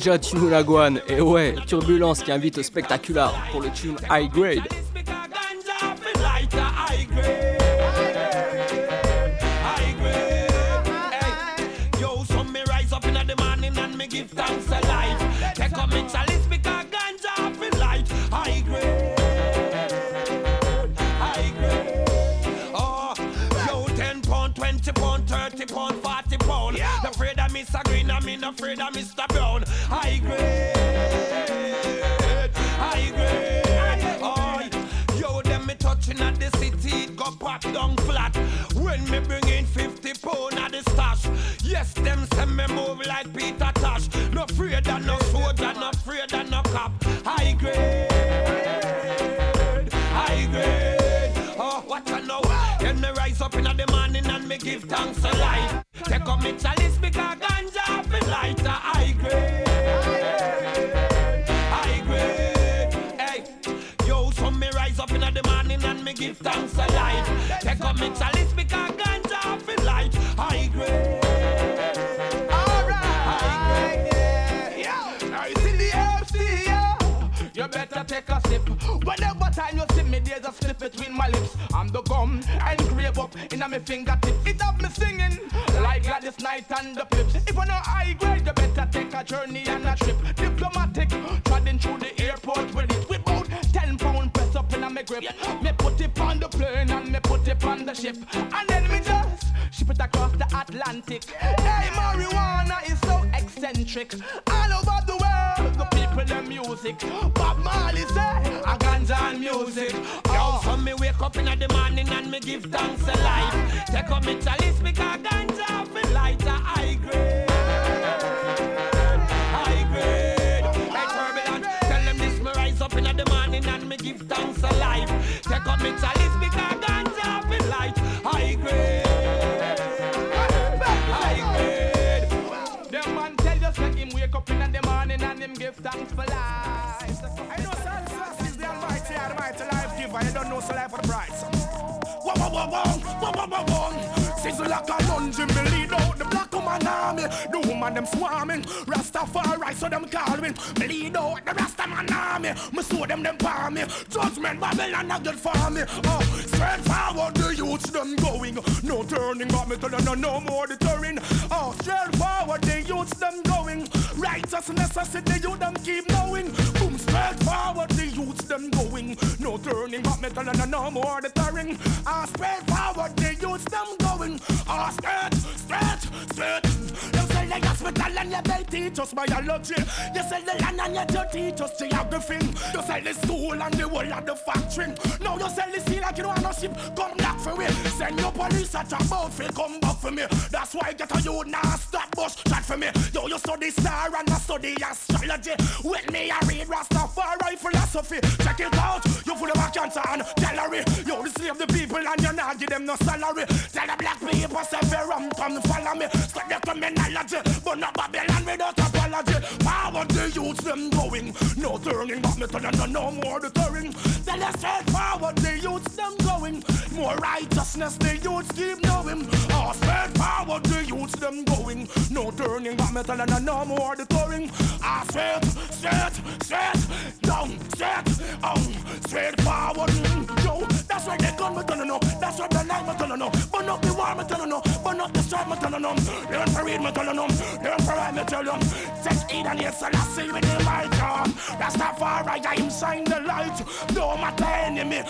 Ganja Tune et ouais, Turbulence qui invite au spectaculaire pour le tune High Grade. Thanks for life. I know Selassie is the almighty, almighty life giver. You don't know so life for the price. Wah wah wah wah, wah wah wah wah. Sizzla Kalonji, me lead out woman army. The woman them swarming, Rastafari so them calling. Me lead out the Rasta man army. Me show them them palm me. Judgment Babylon a good for me. Oh, straight forward the youths them going. No turning back, me tell you no, no more deterring. Oh, straight forward the youths them going. Righteousness I said the youth them keep knowing. Straight forward the youths them going. No turning back, metal and no, more deterring. Ah, straight forward the youths them going. Ah, straight, straight, straight. You say the hospital and you they teach us biology. You say the land and you teach us geography. You say the school and the whole of the factory. Now you sell the sea like you don't no ship. Come back for me. Send your police at your mouth, come back for me. That's why I get a you now stop bush chat for me. Yo, you study star and I study astrology. With me, I read Rastafari philosophy. Check it out. You full of cancer and gallery. You slave the people and you not give them no salary. Tell the black people say come follow me. Stop the criminology, but not Babylon without apology. Power the youths them going. No turning back, me you no, no more deterring. Tell us straight forward the youths them going. More righteousness the youths keep knowing. Oh, straight forward the youths them going. No turning back, me you no, no more deterring. Ah, straight, straight, straight, down, straight, on, straight forward. Yo, that's where they gun, me you no. That's where the night, me you no. Burn up the war, me you no. Burn up the strife, me you no. Learn for read me tell you, the emperor me tell you. Take heed and I see with the mic on. Rastafari, I am sign the light. No matter enemy,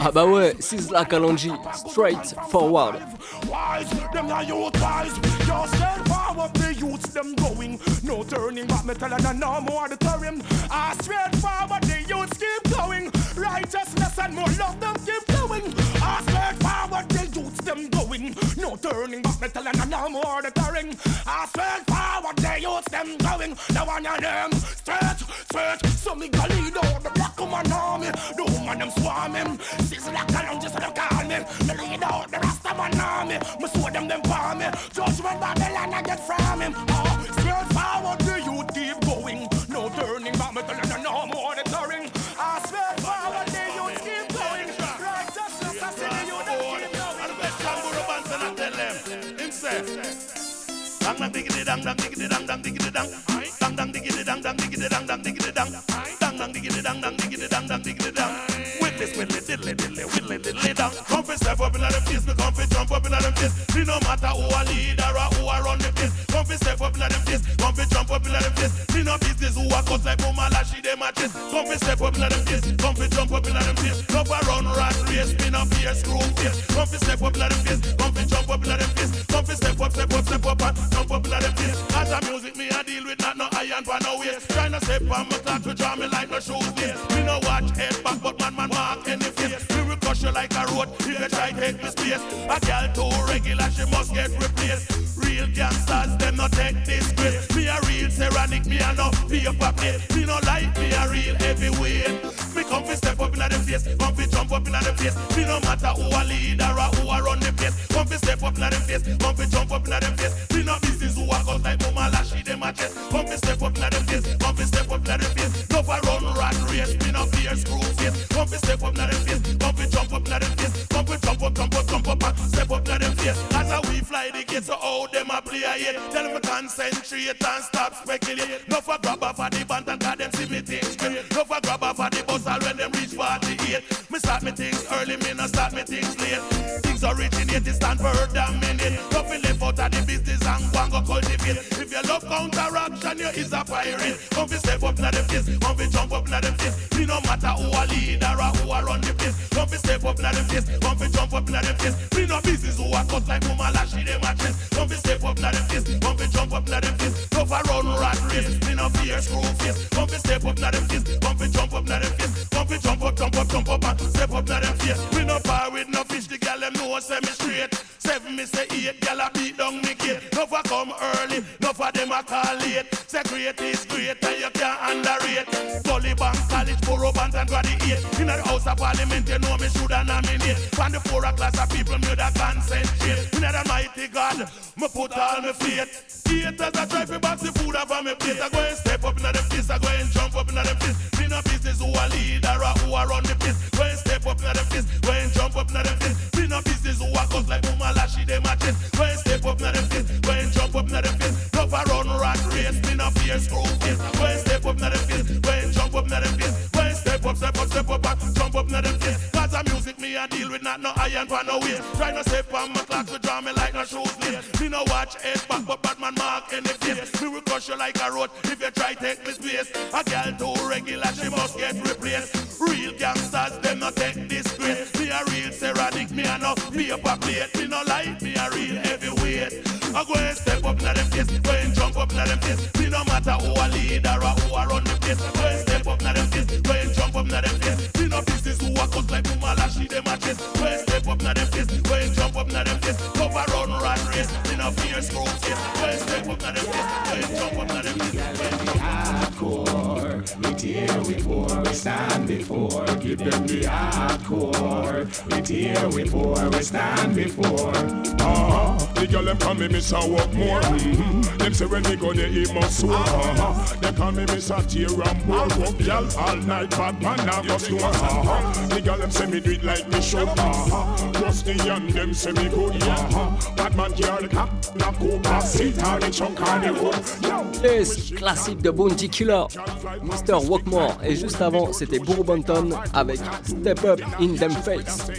Ah bah ouais, Sizzla Kalonji, straight forward. wise, them not youth wise. Just stand forward, the youths them going. No turning back, me tell you no more the turning. Ah, straight forward, the youths keep going. Righteousness and more love them keep going. Ah, straight forward, youths them going. No turning back, me tell you no more the turning. Ah, straight forward, the youths them going. The one your name, straight, straight. So me go lead out the black woman army. The woman them swarming. Sizzla Kalonji, so they call me. Me lead out the rasta man army. Me show them them for me. Judgment Babylon I get from him. Oh, dang dang diggity dang dang dang dang diggity dang, dang dang diggity dang dang dang dang diggity dang, dang dang diggity dang dang diggity dang dang diggity dang. With this whittly diddly diddly dang. Come fi step up inna them face, me come fi jump up inna them face. Me no matter who a leader or who a run the place. Come fi step up inna them face, come fi jump up inna them face. Me no business who a cuss like woman lashy them a chest. Come fi step up inna them face, come fi jump up inna them face. Love a run rat race, me no fear screw face. Come fi step up inna them face, come fi jump up inna them face. Come fi step up, step up, step up and up inna them face. As a music me a deal with not no iron for no waste. Tryna step on my clock to draw me like no shoes lace. Me no watch head back, but man man mark any face. Me will you like a road if you try take me space. A girl too regular, she must get replaced. Real gangsters, them no take disgrace. Me a real tyrannic, me a no paper plate. Me no like me a real heavyweight. Me come fi step up inna them face, come fi jump up inna them face. Me no matter who a leader or who a run They call me Miss a tear and bore. Walk girl all night, bad man now go store. The girl them say me do it like me should. Rusty and them say me good. Bad man girl cap, knock over, sit on the chunk on the road. Yo. Yes, classique de Bounty Killer, Mr. Walkmore. Et juste avant, c'était Bourbon Compton avec Step Up in Them Face.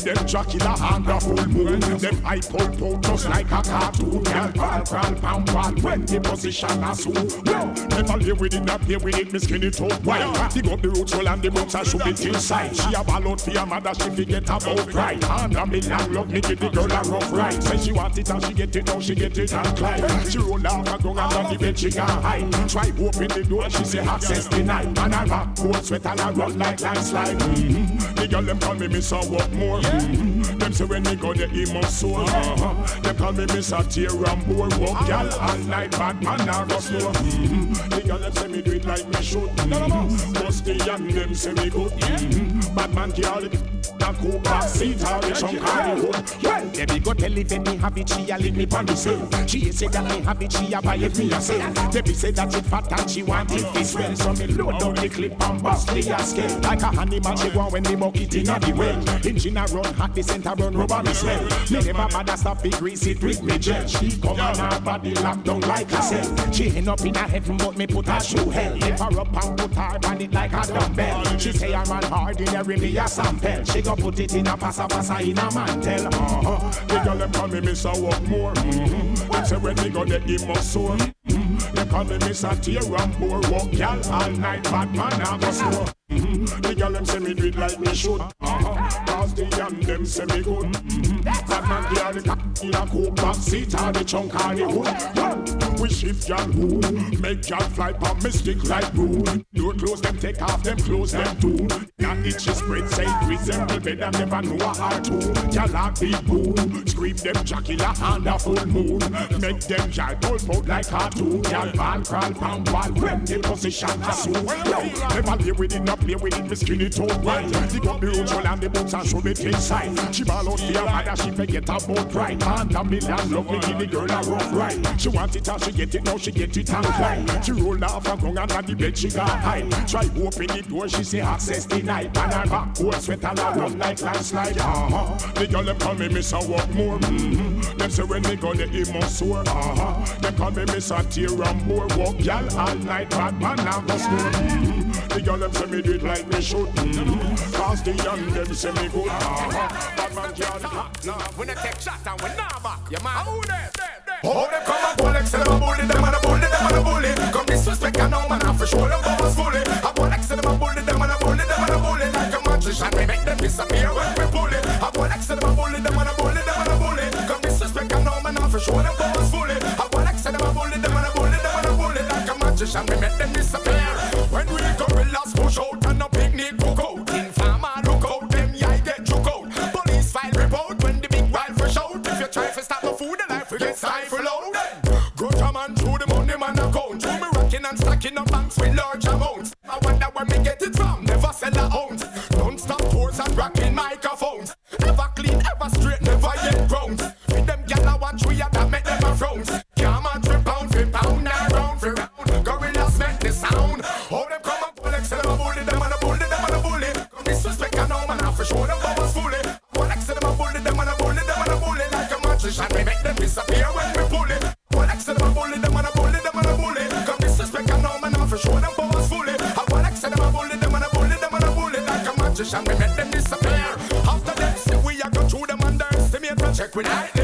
Resemble me that never know a heart too. Girl heart beat boom. Scream them Dracula and the full moon. Them eye pull pull just like a cartoon. Girl crawl crawl pound pound when the position a so. Well, never play with it, not play with it. Me skinny toe wide. Dig up the roots roll and the boots and shoot it inside. She a ball out for your mother, she forget about pride. And a million love me give the girl a rough ride. Say she want it and she get it, now she get it and climb. She roll off a gun and on the bed she can hide. Try open the door, she say access denied. And I rock cold sweat and I run like landslide. Mm-hmm. The girl them call me Miss what more. Them say when me go there he must soar. Uh-huh. They call me a tear and bore. Walk girl all night, bad man I go slow. Mm-hmm. The girl them say me do it like me should. Mm-hmm. The young them say me good. Mm-hmm. Bad man girl a cool back seat all the chunk of the hood. Well, baby go tell if me have it, she a leave me pon the sale. She say that me have it, she a buy it me a sale. Baby say that it fat and she want it this well. So me load up the clip and bust the scale. Like a animal she want when the bucket in the well. Engine a run hot, the center run rubber me smell. Me never bother stop it, grease it with me gel. She come on her body locked down like a cell. She end up in a heaven but me put her through hell. Lift her up and put her on it like a dumbbell. She say I'm in every me a sample. Go put it in a passa passa in a mantel. Uh-huh. The girl them call me a walk more. Mm-hmm. Them say when they go there he must soar. Mm-hmm. They call me a tear and bore. Walk girl all night, bad man a go slow. Mm-hmm. The girl them say me do it like me should. Uh-huh. Cause the young them say me good. Mm-hmm. Bad man carry the cock in a coke back seat or the trunk or the hood. We shift y'all who make y'all fly pa mystic like blue. Door close them take off them close them too. Now itchy spread say resemble bed and never know a heart too. Y'all a big boom, scream them Dracula and a full moon. Make them y'all pull out like cartoon. Y'all ball crawl pound wall when the position a so. Yo, never play with it, not play with it, me skin it out right. Up the roots, and the boots and show it inside. She ball out for mother, she forget about pride. Man, a million love me, give the girl a rough ride. She want it and she get it, now she get it and climb. She roll off a gun and on the bed she got high. Try open the door, she say access denied. And her back cold sweat and I run like landslide. Uh-huh. The girl them call me Miss a walk more. Mm-hmm. Them say when they go there he must soar. Uh-huh. Them call me a tear and bore. Walk y'all all night, bad man I go snore. Mm-hmm. The girl them say me do it like me should. Cause the young them say me good. Bad man can't. Nah, we not take shot and we not back. Yeah, man. Who there? Oh, them come and Polex and them a bully, them and a bully, them and a bully. Come disrespect and now man, I for sure them powers fully. A Polex and them a bully, them and a bully, them and a bully. Like a magician, we make them disappear when we pull it. A Polex and them a bully, them and a bully, them and a bully. Come disrespect and now man, I for sure them powers fully. A Polex and them a bully, them and a bully, them and a bully. Like a magician, we make them disappear. When we gorillas push out and a picnic book out. Informer look out, them yeah get choke out. Police file report when the big wild fresh out. If you try to stop the food, the life will get stifled out. Grudge a man through the money man account. Through me racking and stacking up banks with large amounts. I wonder where me get it from. Never sell a ounce. Don't stop tours and rocking microphones. Ever clean, ever straight, never yet ground. With them gyal watch we that make them a frown. Like a magician, we make them disappear. After that, say we a go through them underestimate and check with nightly.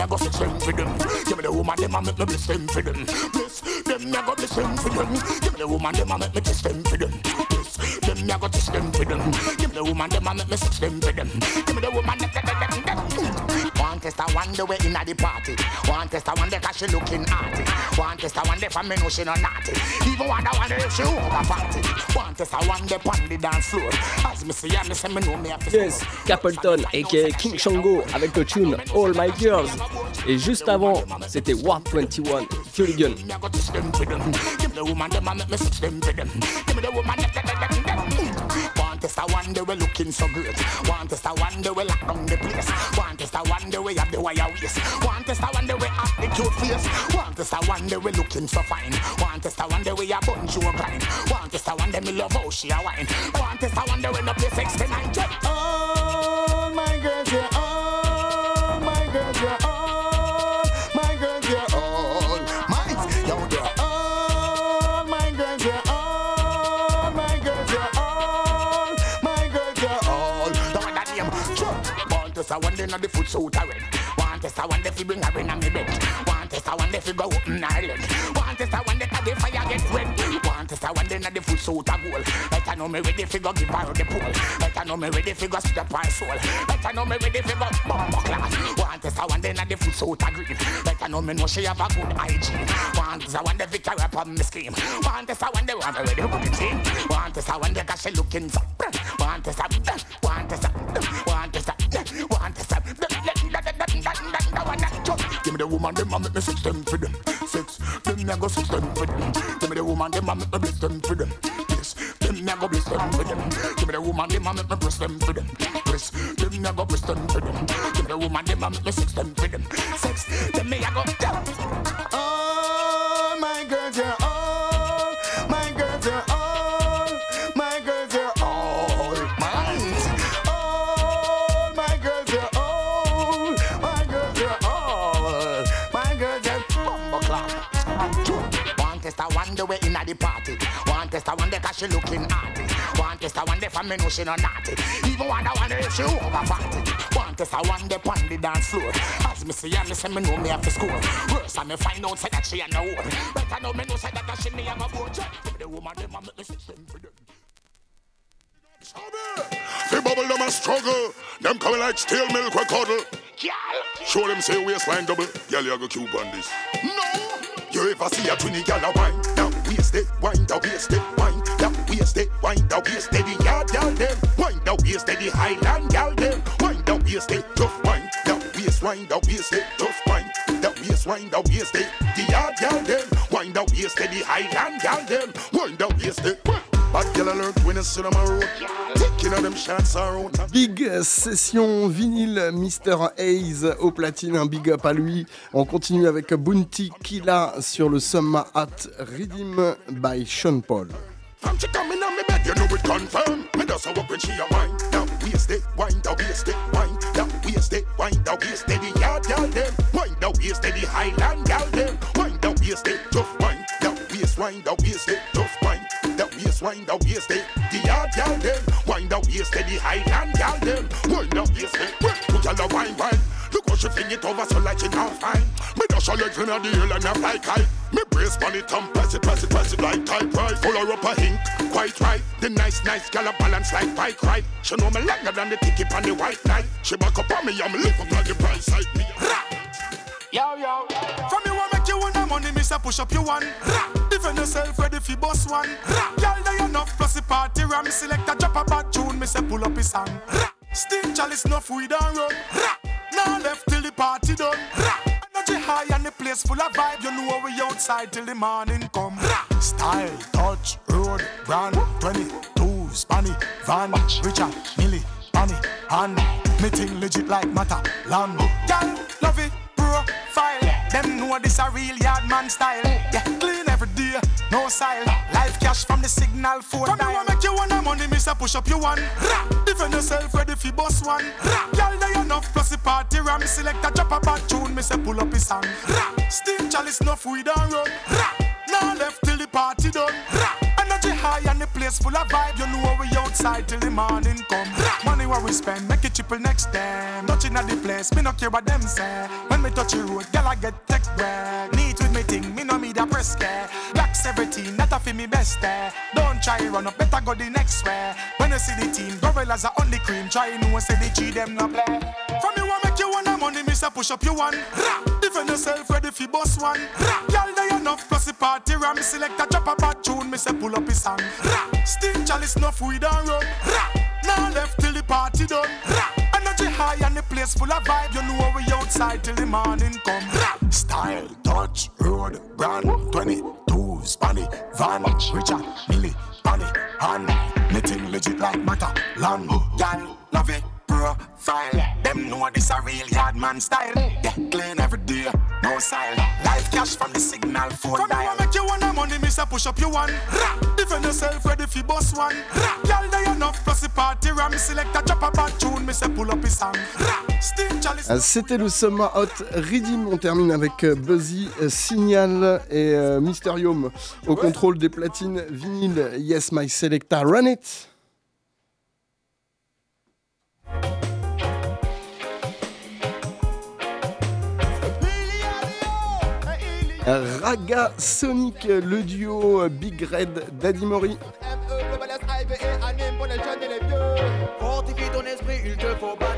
Me go sex them for them. Give me the woman, them a make me bless them for them. Bless, them me go bless them for them. Give me the woman, them a make me test them for them. Bless, them me go test them for them. Give me the woman, them a make me sex them for them. Give me the woman, them, them, them, them. One test I wonder where inna the party. One test I wonder 'cause she looking arty. One test I wonder for me know she no naughty. Even one I wonder if she over party. One test I wonder pon the dance floor. As me see her, me say me know me have to Yes, Capleton aka King Shango avec le tune All My Girls. Et juste avant, c'était Warp 21, Hooligan. Me a go test them for them. Give me the woman, them a make me sex them for them. Give me the woman, them, them, them, them, them. One test I wonder we looking so good. One test I wonder we lock down the place. One test I wonder we have the wire waist. One test I wonder we have the cute face. One test I wonder we looking so fine. One test I wonder we a bunch a grind. One test I wonder me love how she a wine. One test I wonder we no play ready fi go give her the pole. I know me ready fi go step her soul. I know me ready fi go bumbo class. One test I wonder na the foot suit a green. I know me know she have a good hygiene. One test I wonder fi carry up on me scheme. One test I want me ready with the team. One test I wonder 'cause she looking so. Sex them them. Sex, them me a go down. Oh, all my girls, yeah, all my girls, yeah, all my girls, yeah, all mine. All my girls, yeah, all my girls, yeah, all my girls, yeah, bumbo clock. One test I wonder where inna the party. One test I wonder 'cause she looking arty. One test I wonder for me know she no naughty. Even one I wonder if she over party. One test I wonder pon the dance floor. As me see her, me say me know me have to score. Worse I me find out say that she a no one. I know me know say that she me have a. Give me the woman them a make me system for them. Fi bubble them a struggle. Them coming like stale milk we cuddle. Show them say waistline double. Girl, you go cube on this. No. You ever see a twinny gal a wine? Down waist it, wine down waist it, wine Big session vinyle Mr. Hayes au platine, un big up à lui. On continue avec Bounty Killa sur le Summer at Redeem by Sean Paul. From she coming on me bed, you know it confirm. Me does her up when she a wine. Down waist it, wine down waist it, wine down waist it, wine down waist it. The yard gal them, wine down waist it. The Highland gal them, wine down waist it. Tough wine, down waist, wine down waist it. Tough wine, down waist, wine down waist it. The yard gal them, wine down waist it. The Highland gal them, wine down waist it. Put y'all a wine wine. Look how she fling it over so like she now fine. Me dash her legs in the air and a fly kite. Me brace on it and press it, press it, press it like tight right. Full her up a hink, quite right. The nice, nice gal a balance like bike right. She know me longer than the ticket on the white knight. She back up on me and me lift up like the price side. Me Yo, yo. From you want make you want the money, me say push up your one. Rah. Defend yourself, ready for boss one. Rah. Girl, there enough plus the party ram. Select a drop a bad tune, me say pull up his song. Rah. Steam chalice, enough weed and run. Rah. Now left till the party done. Rah. Energy high and the place full of vibe. You know we outside till the morning come. Rah. Style, touch, road, brand, 22, spanny, van, Richard, Millie, Bonnie, hand. Me legit like matter, land. Girl, love it, profile. Them know this a real yard man style. Yeah, clean no style. Life cash from the signal for Come here, make you wanna money, me say push up you one. Rah. Defend yourself, ready for boss one. Rah. Girl, they enough plus the party ram. Select a drop a bad tune, me say pull up his song. Rah. Steam chalice, enough weed and run. Rah. Now left till the party done. Rah. High and the place full of vibe. You know we outside till the morning come. Money where we spend, make it triple next time. Touching at the place, me no care what them say. When me touch the road, girl I get tech bread. Neat with me thing, me no need a press care. Black 17, not a fi me best eh. Don't try run up, better go the next way. When you see the team, gorillas are on the cream. Try know say the G them no play. From you want make you say push up you one. Rah. Defend yourself, ready fi boss one. Rah. They enough plus the party ram. Select a drop a bad tune, me say pull up his song. Rah. Steam chalice, enough weed and run. Rah. Now left till the party done. Rah. Energy high and the place full of vibe. You know we outside till the morning come. Rah. Style, touch, road, brand, 22, spanny, van, Richard, Millie, Bonnie, hand. Me legit like matter, land. Girl, love it, profile. Them know this a real yard man style. Yeah, clean every day, no style. Life cash from the signal for Come dial. Come make you wanna money, me say push up you one. Rah. Defend yourself, ready for boss one. Rah. Girl, they enough plus the party ram. Select a drop a bad tune, me say pull up his song. Rah. Steam chalice. Euh, C'était le Summer Hot Redeem. On termine avec euh, Buzzy, euh, Signal et Mysterium au contrôle des platines vinyle. Yes, my selecta, run it. Raga Sonic, le duo Big Red Daddy Mori. Fortifie ton esprit, il te faut score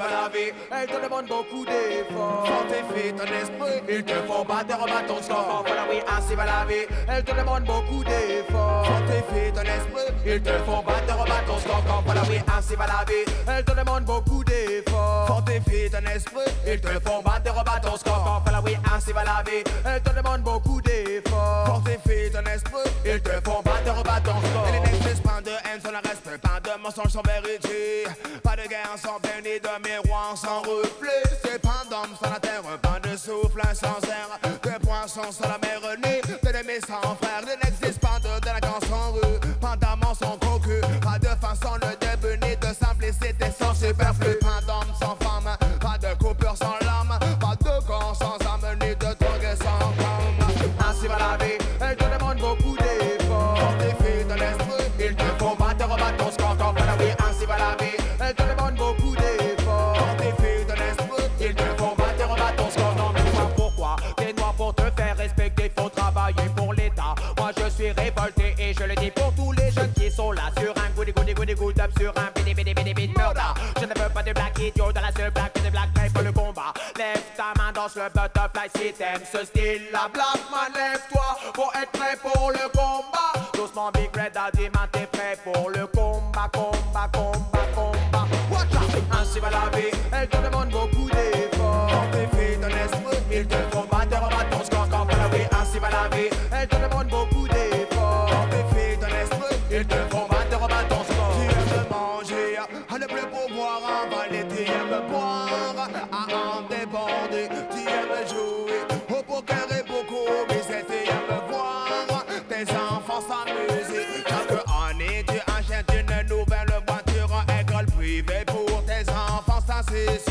tu te demande beaucoup d'efforts. Quand t'es fait ton esprit, ils te font battre en bas ton score. Voilà, oui, assez va laver. Elles te demandent beaucoup d'efforts. Quand t'es fait ton esprit, ils te font battre en bas ton score. Voilà, oui, assez va laver. Elles te demandent beaucoup d'efforts. Fortifie ton esprit, il te faut battre, rebattre ton score. Voilà, oui, ainsi va la vie, elle te demande beaucoup d'efforts. Fortifie ton esprit, il te faut battre, rebattre ton score. Et les pas de haine sans le respect, pas de mensonge sans vérité. Pas de guerre sans peine ni de miroir sans reflet. C'est pas d'homme sans la terre, pas de souffle sans air. De poissons sans la mer née, d'ennemis sans frère. Il n'existe pas de délinquance sans rue, pas d'amant sans cocu. Pas de fin sans le de simplicité sans superflu. Pas d'homme sans femme, pas de coupure sans lame. Pas de corps sans âme, ni de drogue sans calme. Ainsi va la vie, elle te demande beaucoup d'efforts. Fortifie ton esprit, il te faut battre, rebattre ton score. Quand voilà, oui, ainsi va la vie, elle te demande beaucoup d'efforts. Fortifie ton esprit, il te faut battre, rebattre ton score. Pourquoi, t'es noir pour te faire respecter, faut travailler pour l'État. Moi je suis révolté et je le dis pour tous les jeunes qui sont là sur un goody goody goody good up sur un pas de black idiot dans la seule blague des black guys pour le combat. Lève ta main dans le butterfly si t'aimes ce style. La black man, lève-toi pour être prêt pour le combat. Doucement, Big Red a dit, t'es prêt pour le combat,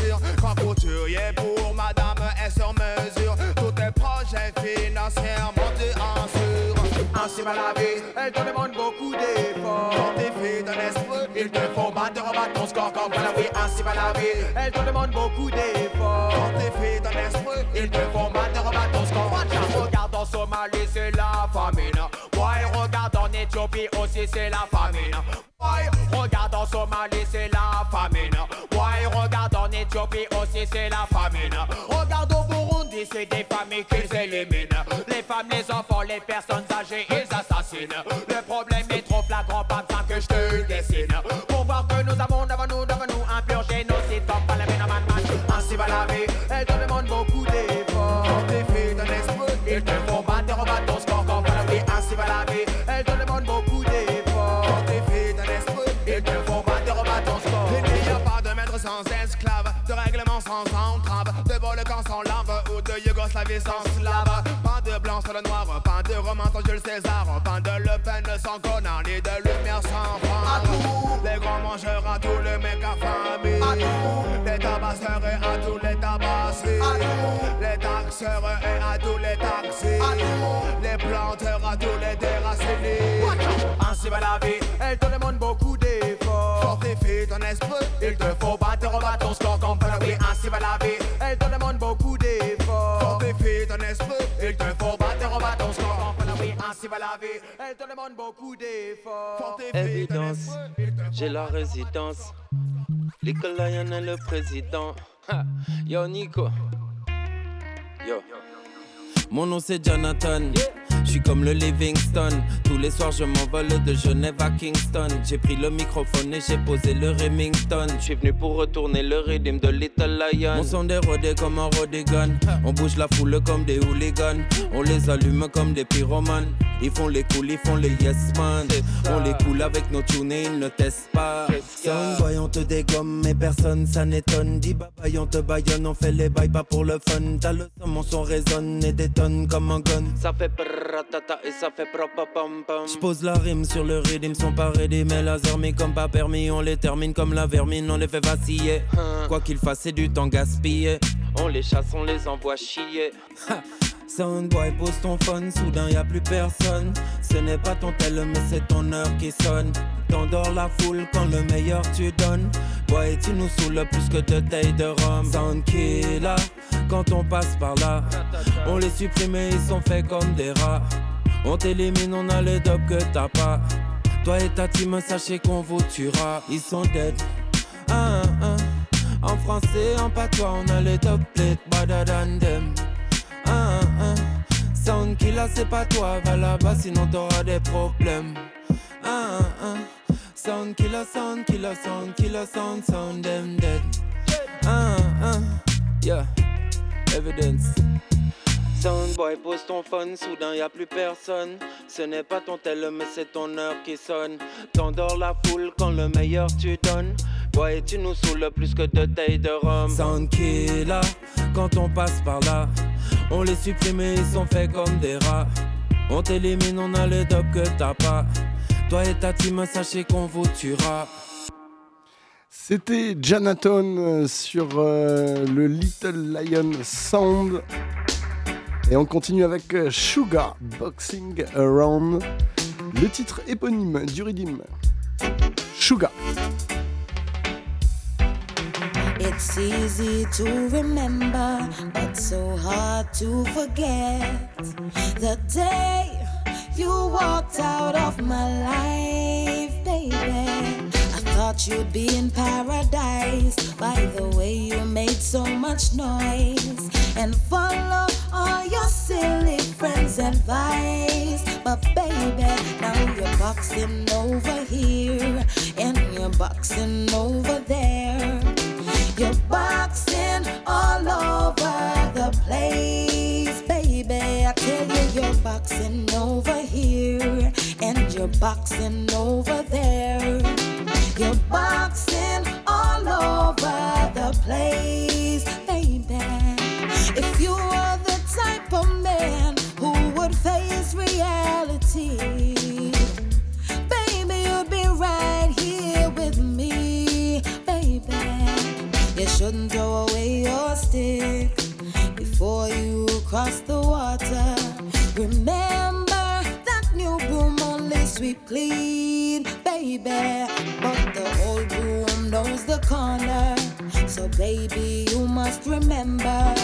sûr. Quand couturier pour madame est sur mesure, tous tes projets financièrement tu assures. Ainsi va la vie, elle te demande beaucoup d'efforts. Fortifie ton esprit, il te faut battre, rebattre ton score. Comme voilà, oui, ainsi va la vie, elle te demande beaucoup d'efforts. Fortifie ton esprit, il te faut battre, rebattre ton score. Regarde en Somalie, c'est la famine. Ouais, regarde en Éthiopie aussi, c'est la famine. Ouais, regarde en Somalie, aussi, c'est la famine. Regarde au Burundi, c'est des familles qu'ils éliminent. Les femmes, les enfants, les personnes âgées, ils assassinent. Le problème est trop flagrant, pas besoin que je te dessine. Sans lave ou de Yougoslavie sans slave. Pas de blanc sur le noir, pas de roman sans Jules César, pas de Le Pen sans connard, ni de lumière sans femme. Les grands mangeurs à tous les mecs affamés, les tabasseurs et à tous les tabassés, les taxeurs et à tous les taxis, les planteurs à tous les déracinés. Ainsi va la vie, elle te demande beaucoup d'efforts. Fortifie ton esprit, Il te faut battre, rebattre ton score comme oui, ainsi va la vie. Elle te demande beaucoup d'efforts. Fortifie ton esprit, Il te faut battre, rebattre ton score comme oui, ainsi va la vie. Elle te demande beaucoup d'efforts. Évidence, j'ai la résidence. Little Lion est le président. Ha, Yo Nico. Yo. Mon nom c'est Jonathan. Je suis comme le Livingston. Tous les soirs je m'envole de Genève à Kingston. J'ai pris le microphone et j'ai posé le Remington. Je suis venu pour retourner le rythme de Little Lion. Mon son dérodé comme un Rodigan. On bouge la foule comme des hooligans. On les allume comme des pyromanes. Ils font les cool, ils font les yes man. On les coule avec nos tunes et ils ne testent pas. Soundboy, on te dégomme, mais personne ça n'étonne. Dis bye bye, on te baillonne, on fait les bails pas pour le fun. T'as le son, mon son résonne et détonne comme un gun. Ça fait tata et ça fait pam pam. J'pose la rime sur le rythme, sont pas ready, mais laser mis comme pas permis. On les termine comme la vermine, on les fait vaciller. Quoi qu'il fasse, c'est du temps gaspillé. On les chasse, on les envoie chier. Soundboy, pose ton phone, soudain y a plus personne. Ce n'est pas ton tel, mais c'est ton heure qui sonne. T'endors la foule quand le meilleur tu donnes. Boy, tu nous saoules plus que de taille de rhum. Sound killer, quand on passe par là. On les supprime et ils sont faits comme des rats. On t'élimine, on a le dope que t'as pas. Toi et ta team, sachez qu'on vous tuera. Ils sont dead. Ah, ah. En français, en patois, on a le top plate, better than them. Ah, ah. Sound killer, c'est pas toi, va là-bas, sinon t'auras des problèmes. Ah, ah. Killer, sound killer, sound dead. Ah, ah. Yeah, evidence. Soundboy, pose ton phone, soudain y a plus personne. Ce n'est pas ton tel, mais c'est ton heure qui sonne. T'endors la foule quand le meilleur tu donnes. Boy, tu nous saoules plus que de taille de rhum. Sound killer, quand on passe par là. On les supprime et ils sont faits comme des rats. On t'élimine, on a le dope que t'as pas. Toi et ta team, sachez qu'on vous tuera. C'était Janaton euh, sur euh, le Little Lion Sound. Et on continue avec euh, Sugar Boxing Around, le titre éponyme du Ridim. Sugar. It's easy to remember, but so hard to forget the day you walked out of my life, baby. Thought you'd be in paradise by the way you made so much noise and follow all your silly friends' advice. But baby, now you're boxing over here and you're boxing over there. You're boxing all over the place, baby. I tell you, you're boxing over here and you're boxing over there. You're boxing all over the place, baby. If you were the type of man who would face reality, baby, you'd be right here with me, baby. You shouldn't throw away your stick before you cross the water. Remember that new broom only sweep clean, baby. Corner. So, baby, you must remember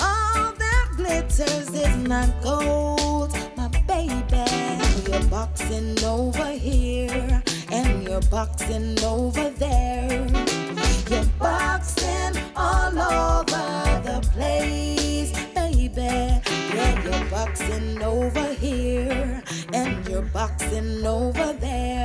all that glitters is not gold, my baby. You're boxing over here and you're boxing over there. You're boxing all over the place. Baby get your boxing over here and you're boxing over there.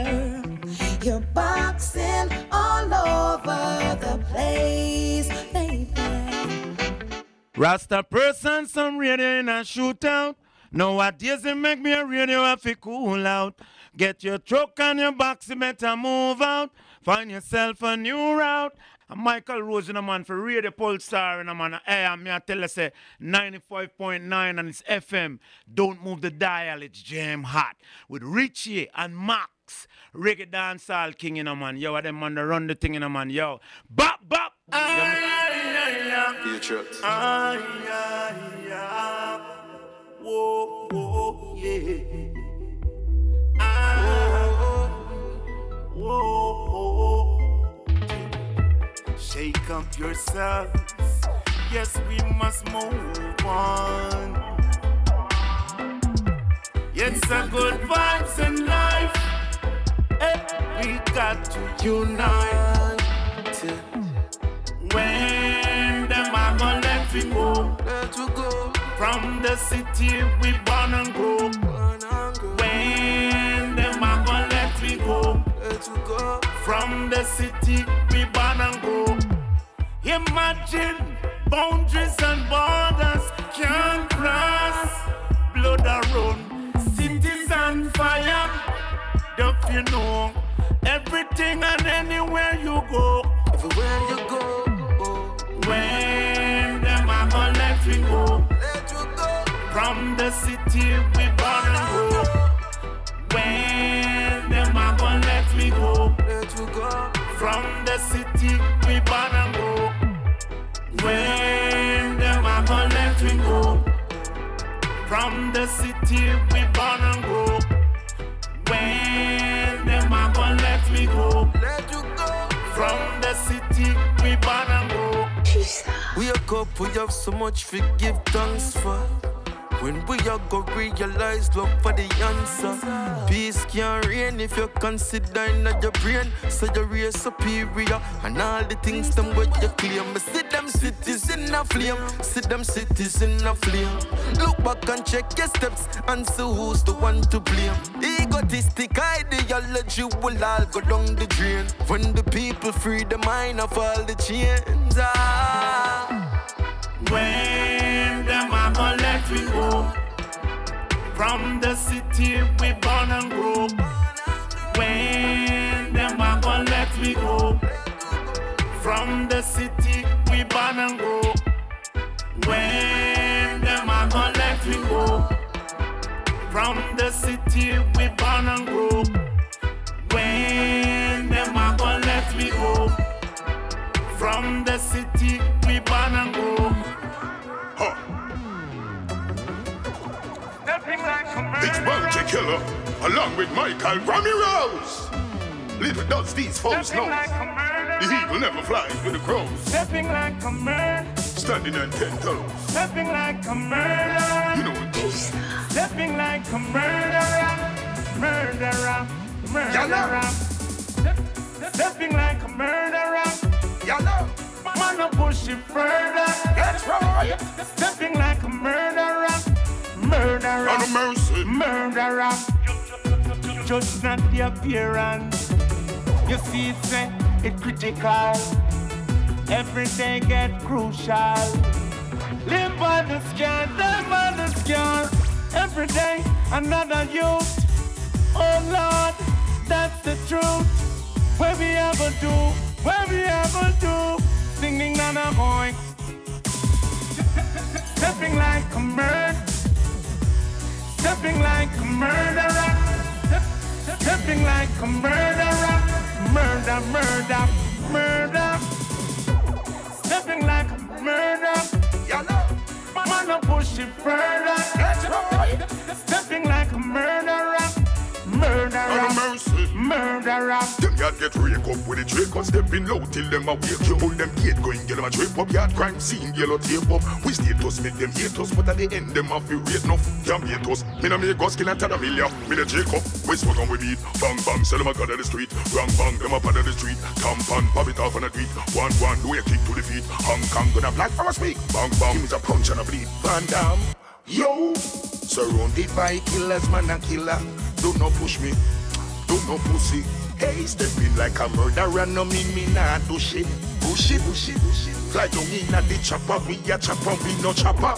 Rasta person, some radio in a shootout. Nowadays it make me a radio have to cool out. Get your truck and your box, you better move out. Find yourself a new route. And Michael Rose in a man for Radio Pulsar in a man. Hey, I'm here tell you say 95.9 and it's FM. Don't move the dial, it's jam hot. With Richie and Max. Reggae dancehall king in a man. Yo, them man that run the thing in a man. Yo. Bop bop. Patriots. Ay, ay, ay. Whoa, whoa, yeah. Ah, whoa, whoa. Shake up yourselves. Yes, we must move on. It's a good vibes in life. Eh, we got to unite. When them are gonna let we go, let we go. From the city we born and grow. When them are gonna let we go, let we go. From the city we born and grow. Imagine boundaries and borders can't cross. Blood a run, cities on fire. Don't you know? Everything and anywhere you go. Everywhere you go. When them are gonna let we go. Let you go. From the city we born and grow. When them are gonna let we go. Let you go. From the city we born and grow. When them are gonna let we go. From the city we born and grow. When them are gonna let me go. Let you go. From the city we born and grow. Wake up, we have so much to give thanks for. When we are go realize love for the answer. Peace can't reign if you consider in your brain. So you real superior and all the things them what you claim. See them cities in a flame. See them cities in a flame. Look back and check your steps and see who's the one to blame. Egotistic ideology will all go down the drain. When the people free the mind of all the chains. Ah. When them are gonna let we go. From the city we born and grow. When them are gonna let we go. From the city we born and grow. When them are gonna let we go. From the city we born and grow. When them are gonna let we go. From the city we born and grow. This Bounty Killa, along with Michael Ramirez. Little does these folks know, the eagle never flies with the crows. Stepping like a murder, Standing on ten toes. stepping like a murderer. You know it goes. Stepping like a murderer, murderer, murderer. Step- Stepping like a murderer. Yellow. Man, I push it further. That's right. Stepping like a murderer, murderer. A mercy. Murderer. Just not the appearance. You see, it's it critical. Every day get crucial. Live on the scan, live on the scan. Every day another youth. Oh Lord, that's the truth. Where we ever do, where we ever do. Singing on a boy. Stepping like a murder. Stepping like a murderer. Stepping like a murderer. Murder, murder, murder. Stepping like a murder. Man, I push it further. Stepping like a murderer. Murderer. Murderer. Them yard get rake up with the trick Cause stepping low till them a wake you. Pull them gate going get them a trip up Yard crime scene yellow tape up. We status make them hate us But at the end them have to rate enough Can't hate us. Me no make us kill and a million. Me the Jacob We smoke on we beat. Bang bang sell them a gun on the street. Bang bang them up on the street. Campan pop it off on the tweet. One one do a kick to the feet. Hong Kong gonna black for a speak. Bang bang is a punch and a bleed. Van Damme Yo Surrounded by killers, man a killer. Do not push me, do not pussy. Hey, stepping like a murderer, no mean me nah do shit. Bushy, bushy, bushy. Fly down in a the chopper, we a chopper, we no chopper.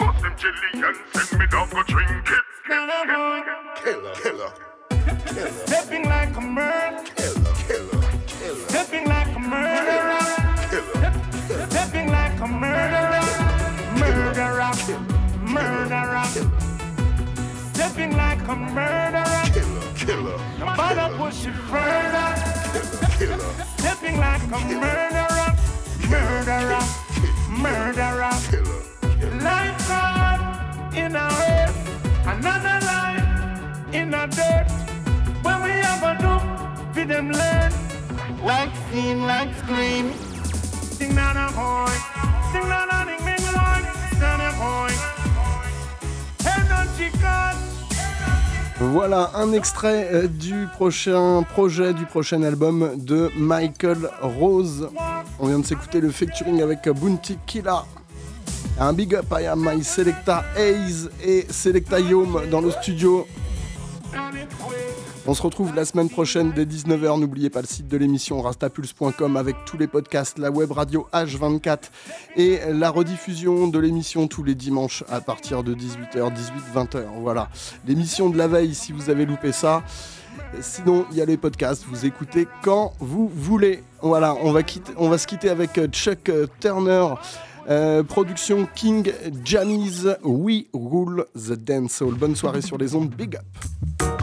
Bust them jelly and send me down go drink it. Killer, killer, killer. Stepping like a murderer. Killer, killer, killer. Stepping like a murderer. Killer. Stepping like a murderer. Murderer. Murderer. Stepping like a murderer. Killer, killer. Nobody push it further. Killer. killer. Stepping like a murderer. Murderer. Murderer. Killer. Life God in our earth. Another life in the dirt. When we have a do, we them learn. Like sing, like scream. Sing down a horn. Sing down a ding ding long. Down a horn. Voilà un extrait euh, du prochain projet, du prochain album de Michael Rose. On vient de s'écouter le featuring avec Bounty Killa. Un big up à My Selecta Hayes et Selecta Yom dans le studio. On se retrouve la semaine prochaine dès 19h. N'oubliez pas le site de l'émission rastapulse.com avec tous les podcasts, la web radio H24 et la rediffusion de l'émission tous les dimanches à partir de 18h, 18-20h. Voilà, l'émission de la veille si vous avez loupé ça. Sinon, il y a les podcasts, vous écoutez quand vous voulez. Voilà, on va, on va se quitter avec euh, Chuck euh, Turner. euh, production King Jammy's We Rule the Dance Hall. Bonne soirée sur les ondes. Big up.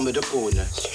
Forme de cône.